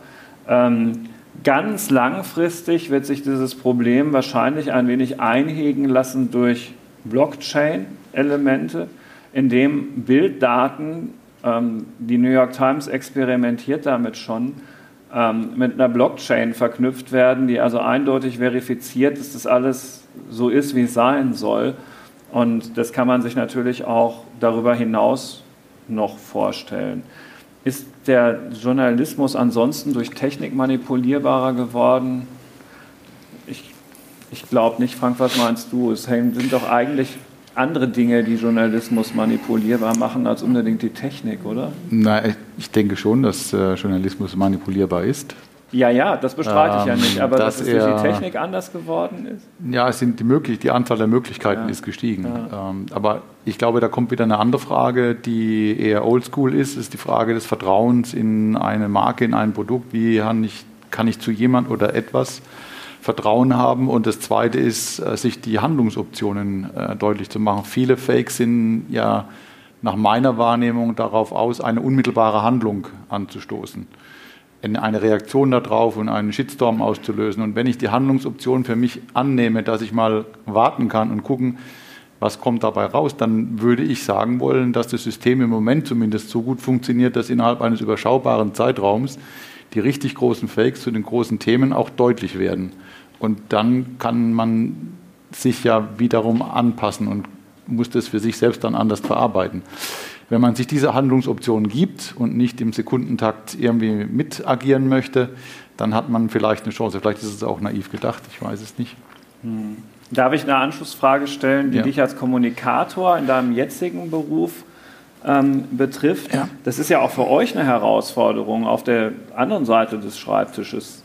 Ähm, ganz langfristig wird sich dieses Problem wahrscheinlich ein wenig einhegen lassen durch Blockchain-Elemente, in dem Bilddaten, ähm, die New York Times experimentiert damit schon, ähm, mit einer Blockchain verknüpft werden, die also eindeutig verifiziert, dass das alles so ist, wie es sein soll. Und das kann man sich natürlich auch darüber hinaus noch vorstellen. Ist der Journalismus ansonsten durch Technik manipulierbarer geworden? Ich glaube nicht. Frank, was meinst du? Es sind doch eigentlich andere Dinge, die Journalismus manipulierbar machen, als unbedingt die Technik, oder? Nein, ich denke schon, dass äh, Journalismus manipulierbar ist. Ja, ja, das bestreite ich ja nicht, aber dass, dass es durch die Technik anders geworden ist? Ja, es sind die, möglich, die Anzahl der Möglichkeiten ja. ist gestiegen. Ja. Ähm, aber ich glaube, da kommt wieder eine andere Frage, die eher oldschool ist, ist die Frage des Vertrauens in eine Marke, in ein Produkt. Wie kann ich, kann ich zu jemand oder etwas Vertrauen haben. Und das Zweite ist, äh, sich die Handlungsoptionen äh, deutlich zu machen. Viele Fakes sind ja nach meiner Wahrnehmung darauf aus, eine unmittelbare Handlung anzustoßen. Eine Reaktion darauf und einen Shitstorm auszulösen. Und wenn ich die Handlungsoption für mich annehme, dass ich mal warten kann und gucken, was kommt dabei raus, dann würde ich sagen wollen, dass das System im Moment zumindest so gut funktioniert, dass innerhalb eines überschaubaren Zeitraums die richtig großen Fakes zu den großen Themen auch deutlich werden. Und dann kann man sich ja wiederum anpassen und muss das für sich selbst dann anders verarbeiten. Wenn man sich diese Handlungsoptionen gibt und nicht im Sekundentakt irgendwie mit agieren möchte, dann hat man vielleicht eine Chance. Vielleicht ist es auch naiv gedacht, ich weiß es nicht. Hm. Darf ich eine Anschlussfrage stellen, die ja. dich als Kommunikator in deinem jetzigen Beruf ähm, betrifft. Ja. Das ist ja auch für euch eine Herausforderung auf der anderen Seite des Schreibtisches.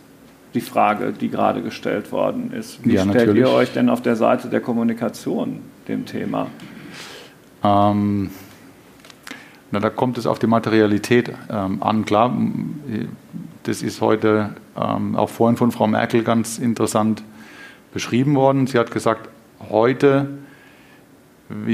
Die Frage, die gerade gestellt worden ist. Wie ja, stellt natürlich. ihr euch denn auf der Seite der Kommunikation dem Thema? Ähm, na, da kommt es auf die Materialität ähm, an. Klar, das ist heute ähm, auch vorhin von Frau Merkel ganz interessant beschrieben worden. Sie hat gesagt, heute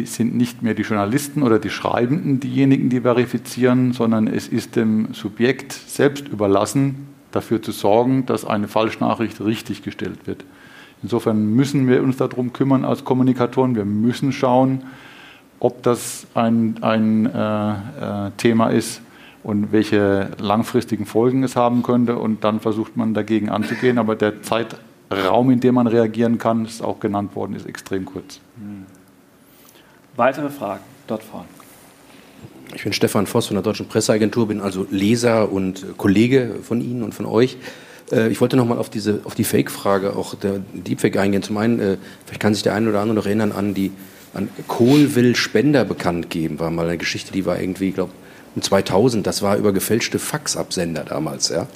sind nicht mehr die Journalisten oder die Schreibenden diejenigen, die verifizieren, sondern es ist dem Subjekt selbst überlassen, dafür zu sorgen, dass eine Falschnachricht richtig gestellt wird. Insofern müssen wir uns darum kümmern als Kommunikatoren. Wir müssen schauen, ob das ein, ein äh, äh, Thema ist und welche langfristigen Folgen es haben könnte. Und dann versucht man dagegen anzugehen. Aber der Zeitraum, in dem man reagieren kann, ist auch genannt worden, ist extrem kurz. Mhm. Weitere Fragen dort vorne. Ich bin Stefan Voss von der Deutschen Presseagentur, bin also Leser und Kollege von Ihnen und von euch. Äh, ich wollte nochmal auf, auf die Fake-Frage, auch der Deepfake eingehen. Zum einen, äh, vielleicht kann sich der eine oder andere noch erinnern an die an Kohl will Spender bekannt geben, war mal eine Geschichte, die war irgendwie, ich glaube, um 2000. Das war über gefälschte Faxabsender damals, ja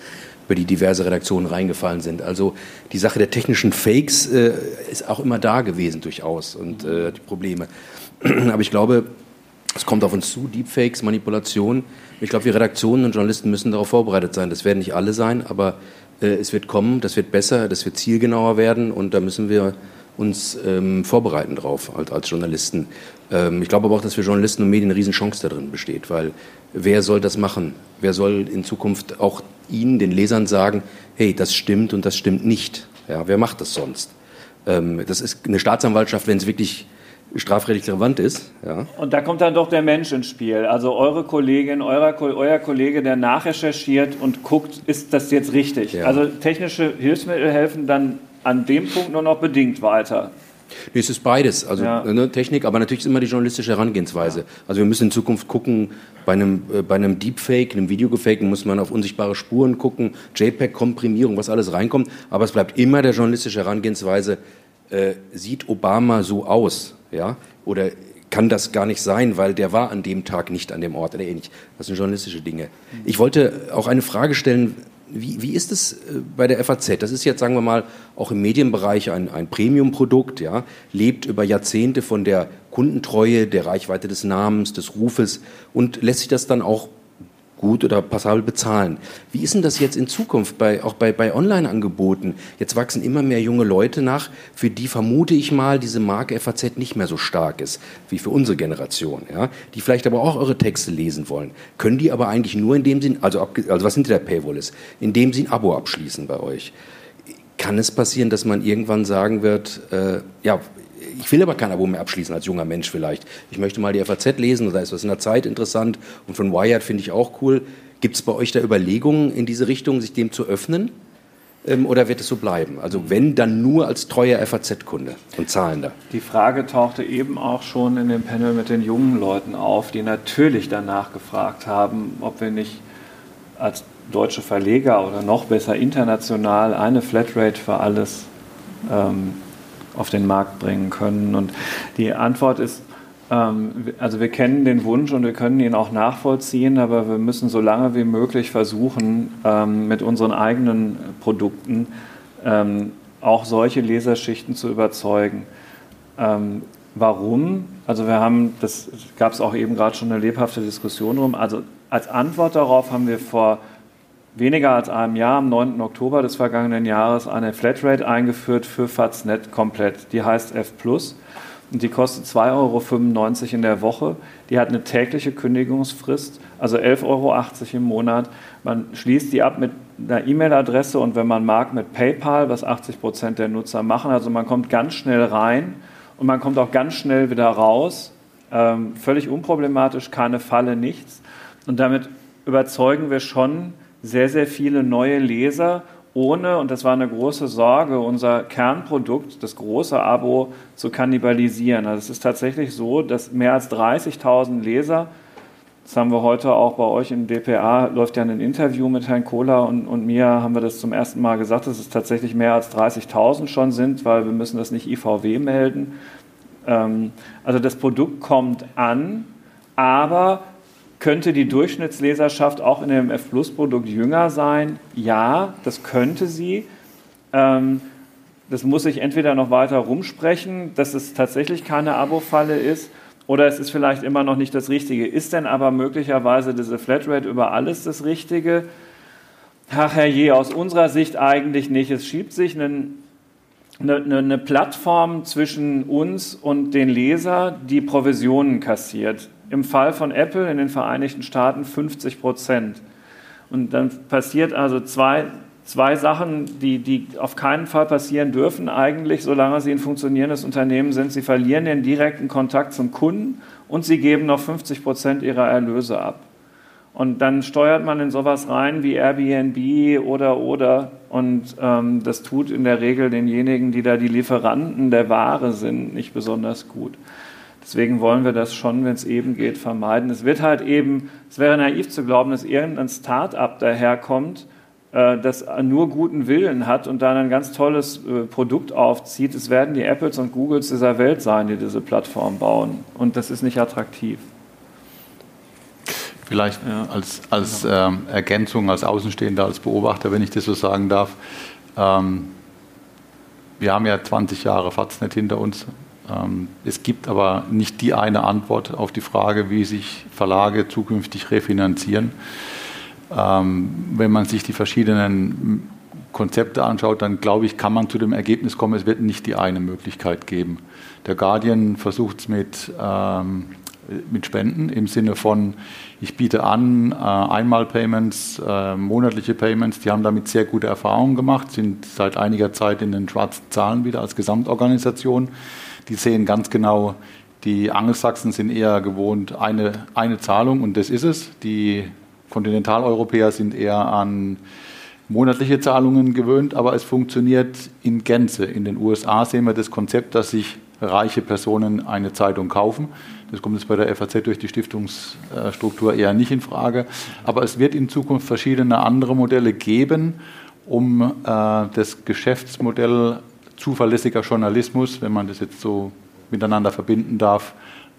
über die diverse Redaktionen reingefallen sind. Also die Sache der technischen Fakes äh, ist auch immer da gewesen durchaus und äh, die Probleme. Aber ich glaube, es kommt auf uns zu, Deepfakes, Manipulation. Ich glaube, wir Redaktionen und Journalisten müssen darauf vorbereitet sein. Das werden nicht alle sein, aber äh, es wird kommen, das wird besser, das wird zielgenauer werden und da müssen wir uns ähm, vorbereiten drauf als, als Journalisten. Ähm, ich glaube aber auch, dass für Journalisten und Medien eine Riesenchance darin besteht, weil wer soll das machen? Wer soll in Zukunft auch Ihnen, den Lesern sagen, hey, das stimmt und das stimmt nicht? Ja, wer macht das sonst? Ähm, das ist eine Staatsanwaltschaft, wenn es wirklich strafrechtlich relevant ist. Ja. Und da kommt dann doch der Mensch ins Spiel. Also eure Kollegin, euer, euer Kollege, der nachrecherchiert und guckt, ist das jetzt richtig? Ja. Also technische Hilfsmittel helfen dann an dem Punkt nur noch bedingt weiter. Nee, es ist beides, also ja. ne, Technik, aber natürlich ist immer die journalistische Herangehensweise. Also wir müssen in Zukunft gucken, bei einem, äh, bei einem Deepfake, einem Videogefaken muss man auf unsichtbare Spuren gucken, JPEG-Komprimierung, was alles reinkommt, aber es bleibt immer der journalistische Herangehensweise, äh, sieht Obama so aus, ja, oder kann das gar nicht sein, weil der war an dem Tag nicht an dem Ort oder ähnlich. Das sind journalistische Dinge. Ich wollte auch eine Frage stellen, wie, wie ist es äh, bei der FAZ? Das ist jetzt, sagen wir mal, auch im Medienbereich ein, ein Premium-Produkt, ja, lebt über Jahrzehnte von der Kundentreue, der Reichweite des Namens, des Rufes und lässt sich das dann auch gut oder passabel bezahlen. Wie ist denn das jetzt in Zukunft, bei, auch bei, bei Online-Angeboten? Jetzt wachsen immer mehr junge Leute nach, für die vermute ich mal diese Marke FAZ nicht mehr so stark ist, wie für unsere Generation, ja? die vielleicht aber auch eure Texte lesen wollen. Können die aber eigentlich nur in dem Sinn, also, also was hinter der Paywall ist, in dem Sinn ein Abo abschließen bei euch? Kann es passieren, dass man irgendwann sagen wird, äh, ja, ich will aber kein Abo mehr abschließen als junger Mensch vielleicht. Ich möchte mal die FAZ lesen, da ist was in der Zeit interessant und von Wired finde ich auch cool. Gibt es bei euch da Überlegungen in diese Richtung, sich dem zu öffnen? Ähm, oder wird es so bleiben? Also wenn, dann nur als treuer FAZ-Kunde und Zahlender. Die Frage tauchte eben auch schon in dem Panel mit den jungen Leuten auf, die natürlich danach gefragt haben, ob wir nicht als deutsche Verleger oder noch besser international eine Flatrate für alles ähm, auf den Markt bringen können. Und die Antwort ist, ähm, also wir kennen den Wunsch und wir können ihn auch nachvollziehen, aber wir müssen so lange wie möglich versuchen, ähm, mit unseren eigenen Produkten ähm, auch solche Leserschichten zu überzeugen. Warum? Also wir haben, das gab es auch eben gerade schon eine lebhafte Diskussion drum. Also als Antwort darauf haben wir vor weniger als einem Jahr, am 9. Oktober des vergangenen Jahres, eine Flatrate eingeführt für Faznet komplett. Die heißt F und die kostet 2,95 Euro in der Woche. Die hat eine tägliche Kündigungsfrist, also 11,80 Euro im Monat. Man schließt die ab mit einer E-Mail-Adresse und wenn man mag mit PayPal, was 80 Prozent der Nutzer machen. Also man kommt ganz schnell rein und man kommt auch ganz schnell wieder raus. Ähm, völlig unproblematisch, keine Falle, nichts. Und damit überzeugen wir schon sehr, sehr viele neue Leser, ohne, und das war eine große Sorge, unser Kernprodukt, das große Abo, zu kannibalisieren. Also es ist tatsächlich so, dass mehr als 30.000 Leser, das haben wir heute auch bei euch im DPA, läuft ja ein Interview mit Herrn Kohler und, und mir, haben wir das zum ersten Mal gesagt, dass es tatsächlich mehr als 30.000 schon sind, weil wir müssen das nicht IVW melden. Ähm, also das Produkt kommt an, aber könnte die Durchschnittsleserschaft auch in dem F Plus Produkt jünger sein? Ja, das könnte sie. Ähm, das muss ich entweder noch weiter rumsprechen, dass es tatsächlich keine Abo-Falle ist, oder es ist vielleicht immer noch nicht das Richtige. Ist denn aber möglicherweise diese Flatrate über alles das Richtige? Ach herrje, aus unserer Sicht eigentlich nicht. Es schiebt sich einen, eine, eine Plattform zwischen uns und den Leser, die Provisionen kassiert. Im Fall von Apple in den Vereinigten Staaten 50 Prozent. Und dann passiert also zwei, zwei Sachen, die, die auf keinen Fall passieren dürfen eigentlich, solange sie ein funktionierendes Unternehmen sind. Sie verlieren den direkten Kontakt zum Kunden und sie geben noch 50 Prozent ihrer Erlöse ab. Und dann steuert man in sowas rein wie Airbnb oder oder. Und ähm, das tut in der Regel denjenigen, die da die Lieferanten der Ware sind, nicht besonders gut. Deswegen wollen wir das schon, wenn es eben geht, vermeiden. Es wird halt eben, es wäre naiv zu glauben, dass irgendein Start-up daherkommt, äh, das nur guten Willen hat und dann ein ganz tolles äh, Produkt aufzieht. Es werden die Apples und Googles dieser Welt sein, die diese Plattform bauen. Und das ist nicht attraktiv. Vielleicht ja. als, als ähm, Ergänzung, als Außenstehender, als Beobachter, wenn ich das so sagen darf. Ähm, wir haben ja 20 Jahre Faznet hinter uns. Ähm, es gibt aber nicht die eine Antwort auf die Frage, wie sich Verlage zukünftig refinanzieren. Ähm, wenn man sich die verschiedenen Konzepte anschaut, dann glaube ich, kann man zu dem Ergebnis kommen, es wird nicht die eine Möglichkeit geben. Der Guardian versucht es mit ähm, mit Spenden im Sinne von, ich biete an, äh, Einmalpayments, äh, monatliche Payments, die haben damit sehr gute Erfahrungen gemacht, sind seit einiger Zeit in den schwarzen Zahlen wieder als Gesamtorganisation. Die sehen ganz genau, die Angelsachsen sind eher gewohnt, eine, eine Zahlung und das ist es. Die Kontinentaleuropäer sind eher an monatliche Zahlungen gewöhnt, aber es funktioniert in Gänze. In den USA sehen wir das Konzept, dass sich reiche Personen eine Zeitung kaufen. Das kommt jetzt bei der FAZ durch die Stiftungsstruktur eher nicht in Frage. Aber es wird in Zukunft verschiedene andere Modelle geben, um äh, das Geschäftsmodell zuverlässiger Journalismus, wenn man das jetzt so miteinander verbinden darf,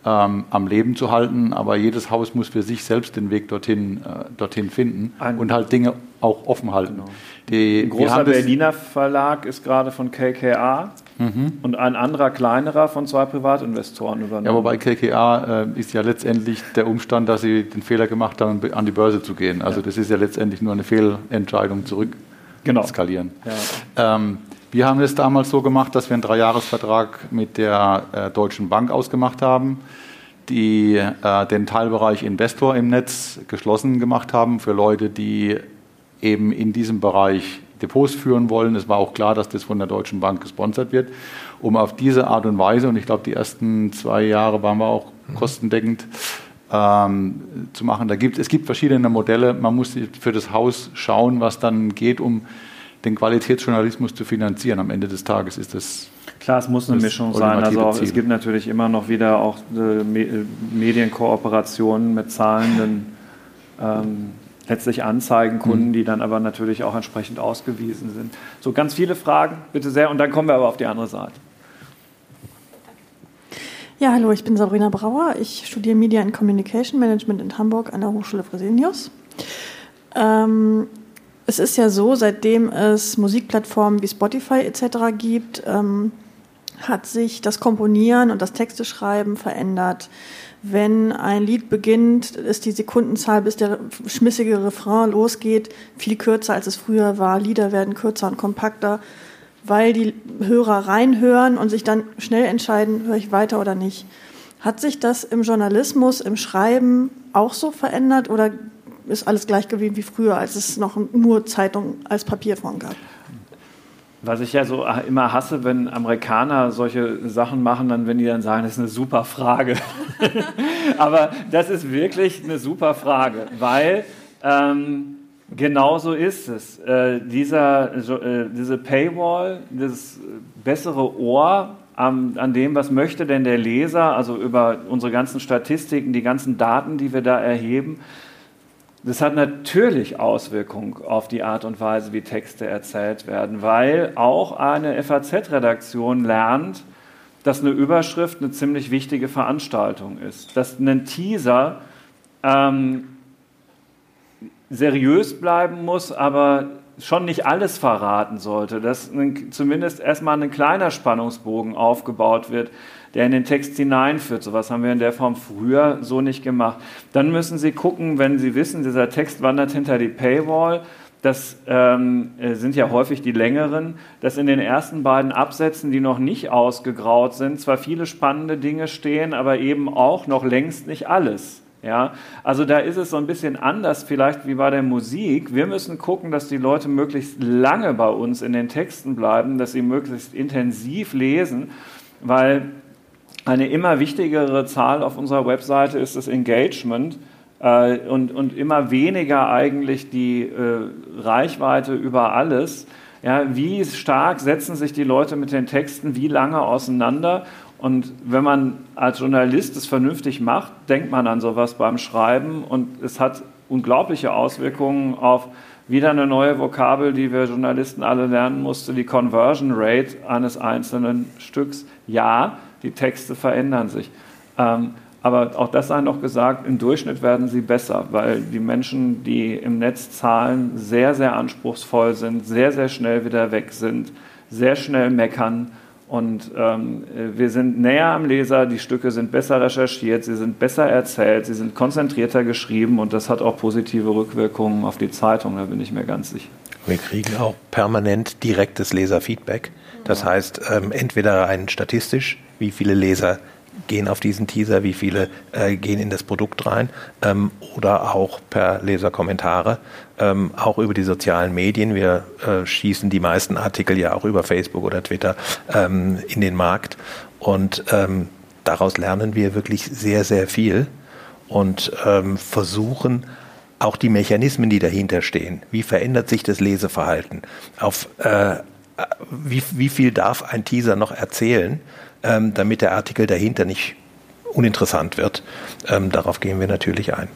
ähm, am Leben zu halten. Aber jedes Haus muss für sich selbst den Weg dorthin, äh, dorthin finden ein und halt Dinge auch offen halten. Genau. Die, ein großer Berliner Verlag ist gerade von KKA mhm. und ein anderer kleinerer von zwei Privatinvestoren übernommen. Ja, wobei KKA äh, ist ja letztendlich der Umstand, dass sie den Fehler gemacht haben, an die Börse zu gehen. Also ja. das ist ja letztendlich nur eine Fehlentscheidung zurück genau. skalieren. Ja. Ähm, wir haben es damals so gemacht, dass wir einen Dreijahresvertrag mit der äh, Deutschen Bank ausgemacht haben, die äh, den Teilbereich Investor im Netz geschlossen gemacht haben für Leute, die eben in diesem Bereich Depots führen wollen. Es war auch klar, dass das von der Deutschen Bank gesponsert wird, um auf diese Art und Weise, und ich glaube, die ersten zwei Jahre waren wir auch mhm. kostendeckend, ähm, zu machen. Da gibt, es gibt verschiedene Modelle. Man muss für das Haus schauen, was dann geht, um den Qualitätsjournalismus zu finanzieren. Am Ende des Tages ist das. Klar, es muss eine Mischung sein. Also auch, es gibt natürlich immer noch wieder auch äh, Medienkooperationen mit zahlenden ähm, letztlich Anzeigenkunden, mhm. die dann aber natürlich auch entsprechend ausgewiesen sind. So ganz viele Fragen, bitte sehr. Und dann kommen wir aber auf die andere Seite. Ja, hallo, ich bin Sabrina Brauer. Ich studiere Media and Communication Management in Hamburg an der Hochschule Fresenius. Ähm, es ist ja so, seitdem es Musikplattformen wie Spotify etc. gibt, ähm, hat sich das Komponieren und das Texteschreiben verändert. Wenn ein Lied beginnt, ist die Sekundenzahl, bis der schmissige Refrain losgeht, viel kürzer, als es früher war. Lieder werden kürzer und kompakter, weil die Hörer reinhören und sich dann schnell entscheiden, höre ich weiter oder nicht. Hat sich das im Journalismus, im Schreiben auch so verändert oder ist alles gleich geblieben wie früher, als es noch nur Zeitung als Papierform gab? Was ich ja so immer hasse, wenn Amerikaner solche Sachen machen, dann wenn die dann sagen, das ist eine super Frage. Aber das ist wirklich eine super Frage, weil ähm, genau so ist es. Äh, dieser, äh, diese Paywall, das bessere Ohr an, an dem, was möchte denn der Leser, also über unsere ganzen Statistiken, die ganzen Daten, die wir da erheben, das hat natürlich Auswirkungen auf die Art und Weise, wie Texte erzählt werden, weil auch eine FAZ-Redaktion lernt, dass eine Überschrift eine ziemlich wichtige Veranstaltung ist, dass ein Teaser ähm, seriös bleiben muss, aber schon nicht alles verraten sollte, dass zumindest erstmal ein kleiner Spannungsbogen aufgebaut wird, der in den Text hineinführt. So was haben wir in der Form früher so nicht gemacht. Dann müssen Sie gucken, wenn Sie wissen, dieser Text wandert hinter die Paywall, das ähm, sind ja häufig die längeren, dass in den ersten beiden Absätzen, die noch nicht ausgegraut sind, zwar viele spannende Dinge stehen, aber eben auch noch längst nicht alles. Ja, also da ist es so ein bisschen anders vielleicht wie bei der Musik. Wir müssen gucken, dass die Leute möglichst lange bei uns in den Texten bleiben, dass sie möglichst intensiv lesen, weil eine immer wichtigere Zahl auf unserer Webseite ist das Engagement äh, und, und immer weniger eigentlich die äh, Reichweite über alles. Ja, wie stark setzen sich die Leute mit den Texten wie lange auseinander? Und wenn man als Journalist es vernünftig macht, denkt man an sowas beim Schreiben und es hat unglaubliche Auswirkungen auf wieder eine neue Vokabel, die wir Journalisten alle lernen mussten, die Conversion Rate eines einzelnen Stücks. Ja, die Texte verändern sich. Ähm, aber auch das sei noch gesagt, im Durchschnitt werden sie besser, weil die Menschen, die im Netz zahlen, sehr, sehr anspruchsvoll sind, sehr, sehr schnell wieder weg sind, sehr schnell meckern und ähm, wir sind näher am Leser, die Stücke sind besser recherchiert, sie sind besser erzählt, sie sind konzentrierter geschrieben und das hat auch positive Rückwirkungen auf die Zeitung, da bin ich mir ganz sicher. Wir kriegen auch permanent direktes Leserfeedback. Das heißt, ähm, entweder rein statistisch, wie viele Leser gehen auf diesen Teaser, wie viele äh, gehen in das Produkt rein ähm, oder auch per Leserkommentare, ähm, auch über die sozialen Medien. Wir äh, schießen die meisten Artikel ja auch über Facebook oder Twitter ähm, in den Markt und ähm, daraus lernen wir wirklich sehr, sehr viel und ähm, versuchen auch die Mechanismen, die dahinter stehen. Wie verändert sich das Leseverhalten? Auf äh, wie, wie viel darf ein Teaser noch erzählen? Ähm, damit der Artikel dahinter nicht uninteressant wird. Ähm, darauf gehen wir natürlich ein.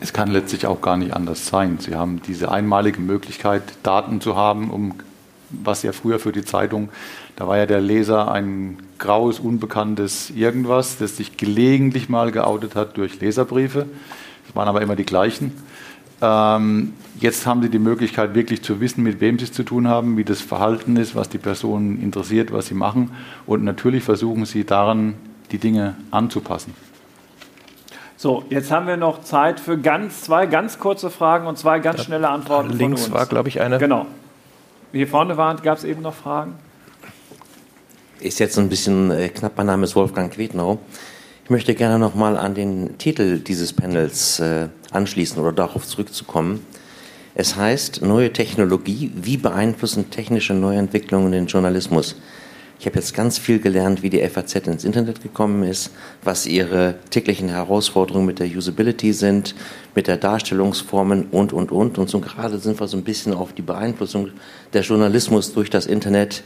Es kann letztlich auch gar nicht anders sein. Sie haben diese einmalige Möglichkeit, Daten zu haben, um was ja früher für die Zeitung, da war ja der Leser ein graues, unbekanntes Irgendwas, das sich gelegentlich mal geoutet hat durch Leserbriefe. Das waren aber immer die gleichen. Ähm, jetzt haben Sie die Möglichkeit, wirklich zu wissen, mit wem Sie es zu tun haben, wie das Verhalten ist, was die Personen interessiert, was sie machen. Und natürlich versuchen Sie daran, die Dinge anzupassen. So, jetzt haben wir noch Zeit für ganz, zwei ganz kurze Fragen und zwei ganz schnelle Antworten. Links war, glaube ich, eine. Genau. Hier vorne gab es eben noch Fragen. Ist jetzt ein bisschen äh, knapp. Mein Name ist Wolfgang Quetnau. Ich möchte gerne noch mal an den Titel dieses Panels äh, anschließen oder darauf zurückzukommen. Es heißt Neue Technologie, wie beeinflussen technische Neuentwicklungen den Journalismus? Ich habe jetzt ganz viel gelernt, wie die FAZ ins Internet gekommen ist, was ihre täglichen Herausforderungen mit der Usability sind, mit der Darstellungsformen und, und, und. Und so gerade sind wir so ein bisschen auf die Beeinflussung der Journalismus durch das Internet,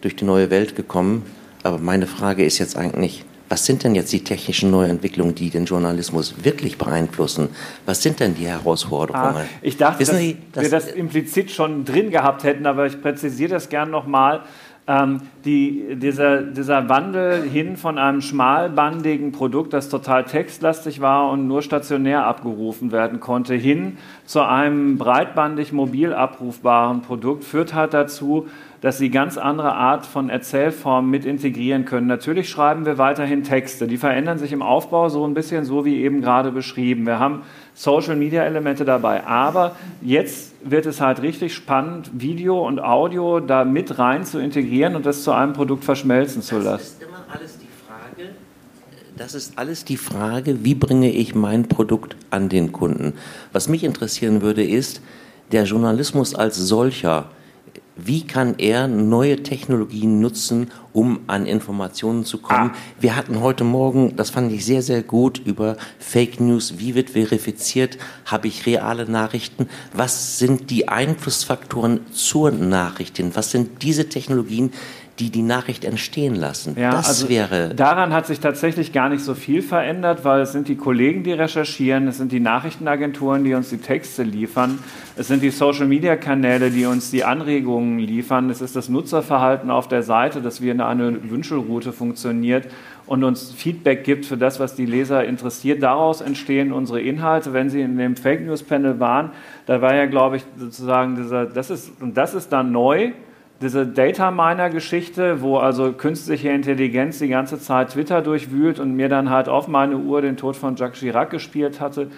durch die neue Welt gekommen. Aber meine Frage ist jetzt eigentlich, was sind denn jetzt die technischen Neuentwicklungen, die den Journalismus wirklich beeinflussen? Was sind denn die Herausforderungen? Ah, ich dachte, Wissen dass Sie, dass wir das implizit schon drin gehabt hätten, aber ich präzisiere das gern nochmal. Ähm, die, dieser, dieser Wandel hin von einem schmalbandigen Produkt, das total textlastig war und nur stationär abgerufen werden konnte, hin zu einem breitbandig mobil abrufbaren Produkt, führt halt dazu, dass sie ganz andere Art von Erzählformen mit integrieren können. Natürlich schreiben wir weiterhin Texte, die verändern sich im Aufbau so ein bisschen so wie eben gerade beschrieben. Wir haben Social-Media-Elemente dabei, aber jetzt wird es halt richtig spannend, Video und Audio da mit rein zu integrieren und das zu einem Produkt verschmelzen zu lassen. Das ist immer alles die Frage, das ist alles die Frage, wie bringe ich mein Produkt an den Kunden. Was mich interessieren würde, ist, der Journalismus als solcher, wie kann er neue Technologien nutzen, um an Informationen zu kommen? Ah. Wir hatten heute Morgen, das fand ich sehr, sehr gut, über Fake News. Wie wird verifiziert? Habe ich reale Nachrichten? Was sind die Einflussfaktoren zur Nachrichten? Was sind diese Technologien, die die Nachricht entstehen lassen. Ja, das also wäre. Daran hat sich tatsächlich gar nicht so viel verändert, weil es sind die Kollegen, die recherchieren, es sind die Nachrichtenagenturen, die uns die Texte liefern, es sind die Social-Media-Kanäle, die uns die Anregungen liefern, es ist das Nutzerverhalten auf der Seite, dass wir in eine Wünschelroute funktioniert und uns Feedback gibt für das, was die Leser interessiert. Daraus entstehen unsere Inhalte. Wenn Sie in dem Fake News Panel waren, da war ja, glaube ich, sozusagen dieser, das ist, und das ist dann neu, diese Data Miner Geschichte, wo also künstliche Intelligenz die ganze Zeit Twitter durchwühlt und mir dann halt auf meine Uhr den Tod von Jacques Chirac gespielt hatte,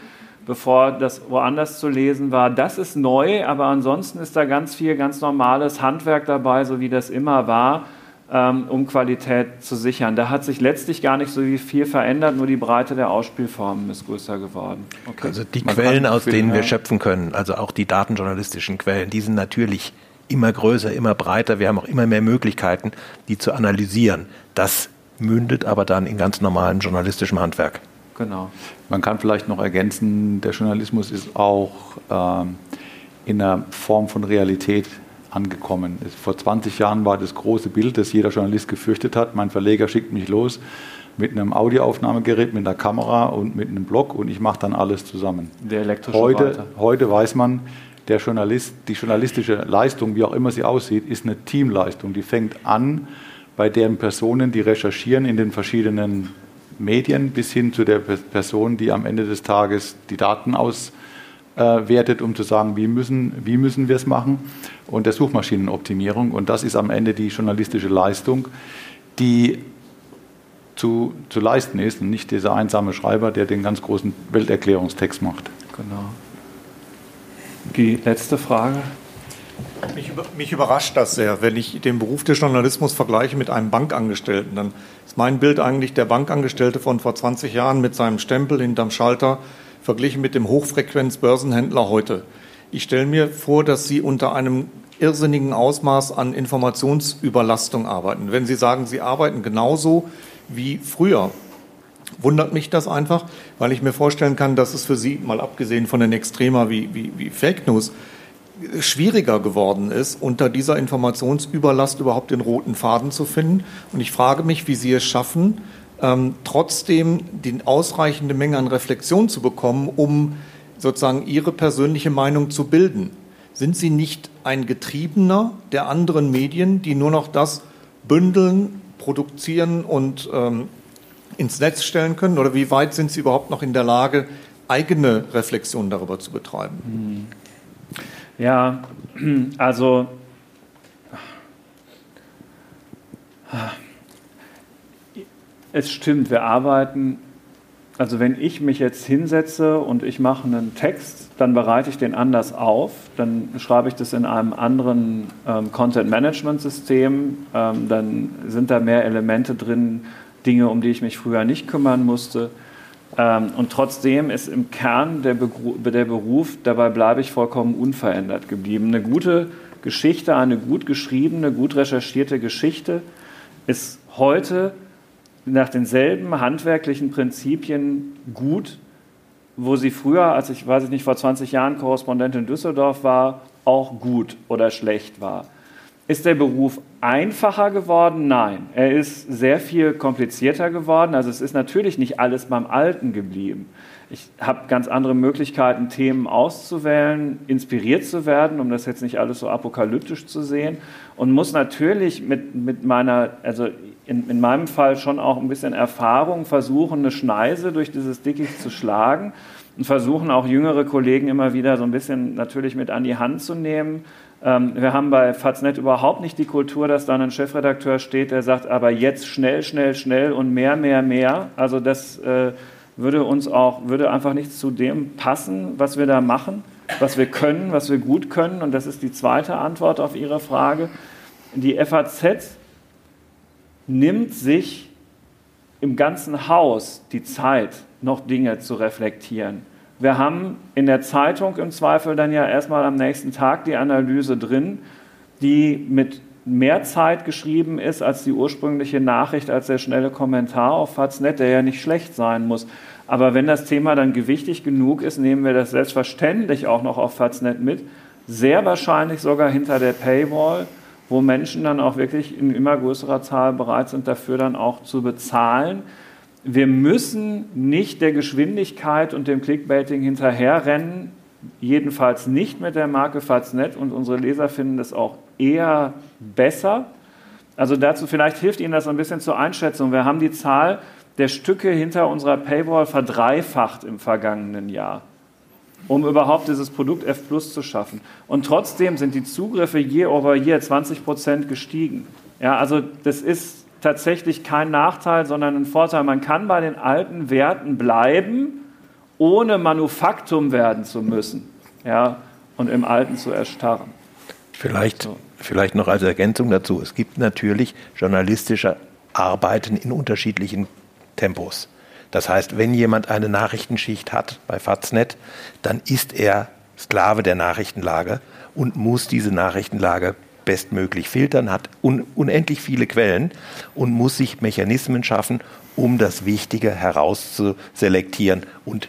bevor das woanders zu lesen war. Das ist neu, aber ansonsten ist da ganz viel ganz normales Handwerk dabei, so wie das immer war, ähm, um Qualität zu sichern. Da hat sich letztlich gar nicht so viel verändert, nur die Breite der Ausspielformen ist größer geworden. Okay. Also die Man Quellen, aus denen wir schöpfen können, also auch die datenjournalistischen Quellen, die sind natürlich immer größer, immer breiter. Wir haben auch immer mehr Möglichkeiten, die zu analysieren. Das mündet aber dann in ganz normalem journalistischem Handwerk. Genau. Man kann vielleicht noch ergänzen, der Journalismus ist auch ähm, in einer Form von Realität angekommen. Vor 20 Jahren war das große Bild, das jeder Journalist gefürchtet hat. Mein Verleger schickt mich los mit einem Audioaufnahmegerät, mit einer Kamera und mit einem Blog und ich mache dann alles zusammen. Der elektrische heute, heute weiß man, der Journalist, die journalistische Leistung, wie auch immer sie aussieht, ist eine Teamleistung. Die fängt an bei deren Personen, die recherchieren in den verschiedenen Medien, bis hin zu der Person, die am Ende des Tages die Daten auswertet, um zu sagen, wie müssen, wie müssen wir es machen, und der Suchmaschinenoptimierung. Und das ist am Ende die journalistische Leistung, die zu, zu leisten ist und nicht dieser einsame Schreiber, der den ganz großen Welterklärungstext macht. Genau. Die letzte Frage. Mich, über, mich, überrascht das sehr, wenn ich den Beruf des Journalismus vergleiche mit einem Bankangestellten. Dann ist mein Bild eigentlich der Bankangestellte von vor 20 Jahren mit seinem Stempel hinterm Schalter verglichen mit dem Hochfrequenz-Börsenhändler heute. Ich stelle mir vor, dass Sie unter einem irrsinnigen Ausmaß an Informationsüberlastung arbeiten. Wenn Sie sagen, Sie arbeiten genauso wie früher, wundert mich das einfach, weil ich mir vorstellen kann, dass es für Sie, mal abgesehen von den Extremer wie, wie, wie Fake News, schwieriger geworden ist, unter dieser Informationsüberlast überhaupt den roten Faden zu finden. Und ich frage mich, wie Sie es schaffen, ähm, trotzdem die ausreichende Menge an Reflexion zu bekommen, um sozusagen Ihre persönliche Meinung zu bilden. Sind Sie nicht ein Getriebener der anderen Medien, die nur noch das bündeln, produzieren und ähm, ins Netz stellen können? Oder wie weit sind Sie überhaupt noch in der Lage, eigene Reflexion darüber zu betreiben? Ja, also es stimmt, wir arbeiten, also wenn ich mich jetzt hinsetze und ich mache einen Text, dann bereite ich den anders auf, dann schreibe ich das in einem anderen ähm, Content-Management-System, ähm, dann sind da mehr Elemente drin, Dinge, um die ich mich früher nicht kümmern musste. Ähm, und trotzdem ist im Kern der, der Beruf, dabei bleibe ich vollkommen unverändert geblieben. Eine gute Geschichte, eine gut geschriebene, gut recherchierte Geschichte ist heute nach denselben handwerklichen Prinzipien gut, wo sie früher, als ich, weiß ich nicht, vor 20 Jahren Korrespondent in Düsseldorf war, auch gut oder schlecht war. Ist der Beruf einfacher geworden? Nein. Er ist sehr viel komplizierter geworden. Also es ist natürlich nicht alles beim Alten geblieben. Ich habe ganz andere Möglichkeiten, Themen auszuwählen, inspiriert zu werden, um das jetzt nicht alles so apokalyptisch zu sehen. Und muss natürlich mit, mit meiner, also in, in meinem Fall schon auch ein bisschen Erfahrung versuchen, eine Schneise durch dieses Dickicht zu schlagen und versuchen auch jüngere Kollegen immer wieder so ein bisschen natürlich mit an die Hand zu nehmen wir haben bei Faznet überhaupt nicht die Kultur, dass da ein Chefredakteur steht, der sagt, aber jetzt schnell, schnell, schnell und mehr, mehr, mehr. Also das äh, würde uns auch, würde einfach nicht zu dem passen, was wir da machen, was wir können, was wir gut können. Und das ist die zweite Antwort auf Ihre Frage. Die FAZ nimmt sich im ganzen Haus die Zeit, noch Dinge zu reflektieren. Wir haben in der Zeitung im Zweifel dann ja erstmal am nächsten Tag die Analyse drin, die mit mehr Zeit geschrieben ist als die ursprüngliche Nachricht, als der schnelle Kommentar auf Faznet, der ja nicht schlecht sein muss. Aber wenn das Thema dann gewichtig genug ist, nehmen wir das selbstverständlich auch noch auf Faznet mit. Sehr wahrscheinlich sogar hinter der Paywall, wo Menschen dann auch wirklich in immer größerer Zahl bereit sind, dafür dann auch zu bezahlen wir müssen nicht der Geschwindigkeit und dem Clickbaiting hinterherrennen, jedenfalls nicht mit der Marke Faznet und unsere Leser finden das auch eher besser. Also dazu vielleicht hilft Ihnen das ein bisschen zur Einschätzung. Wir haben die Zahl der Stücke hinter unserer Paywall verdreifacht im vergangenen Jahr, um überhaupt dieses Produkt F Plus zu schaffen. Und trotzdem sind die Zugriffe year over year 20 Prozent gestiegen. Ja, also das ist tatsächlich kein Nachteil, sondern ein Vorteil. Man kann bei den alten Werten bleiben, ohne Manufaktum werden zu müssen ja, und im Alten zu erstarren. Vielleicht, so. vielleicht noch als Ergänzung dazu. Es gibt natürlich journalistische Arbeiten in unterschiedlichen Tempos. Das heißt, wenn jemand eine Nachrichtenschicht hat bei Faznet, dann ist er Sklave der Nachrichtenlage und muss diese Nachrichtenlage bestmöglich filtern, hat un unendlich viele Quellen und muss sich Mechanismen schaffen, um das Wichtige herauszuselektieren und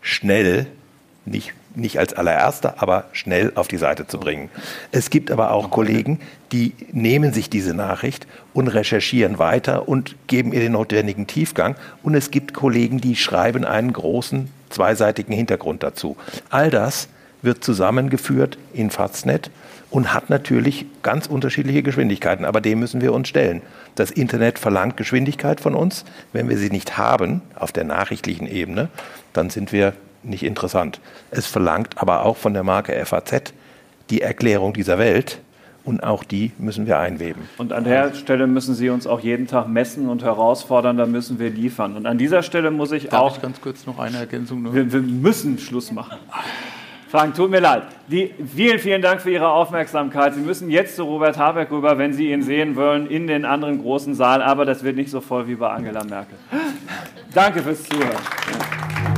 schnell, nicht nicht als allererster, aber schnell auf die Seite zu bringen. Es gibt aber auch Kollegen, die nehmen sich diese Nachricht und recherchieren weiter und geben ihr den notwendigen Tiefgang. Und es gibt Kollegen, die schreiben einen großen zweiseitigen Hintergrund dazu. All das wird zusammengeführt in Faznet und hat natürlich ganz unterschiedliche Geschwindigkeiten. Aber dem müssen wir uns stellen. Das Internet verlangt Geschwindigkeit von uns. Wenn wir sie nicht haben auf der nachrichtlichen Ebene, dann sind wir nicht interessant. Es verlangt aber auch von der Marke FAZ die Erklärung dieser Welt und auch die müssen wir einweben. Und an der Stelle müssen Sie uns auch jeden Tag messen und herausfordern, da müssen wir liefern. Und an dieser Stelle muss ich Darf auch. Ich ganz kurz noch eine Ergänzung. Wir, wir, müssen Schluss machen. Frank, tut mir leid. Die, vielen, vielen Dank für Ihre Aufmerksamkeit. Sie müssen jetzt zu Robert Habeck rüber, wenn Sie ihn sehen wollen, in den anderen großen Saal. Aber das wird nicht so voll wie bei Angela Merkel. Danke fürs Zuhören.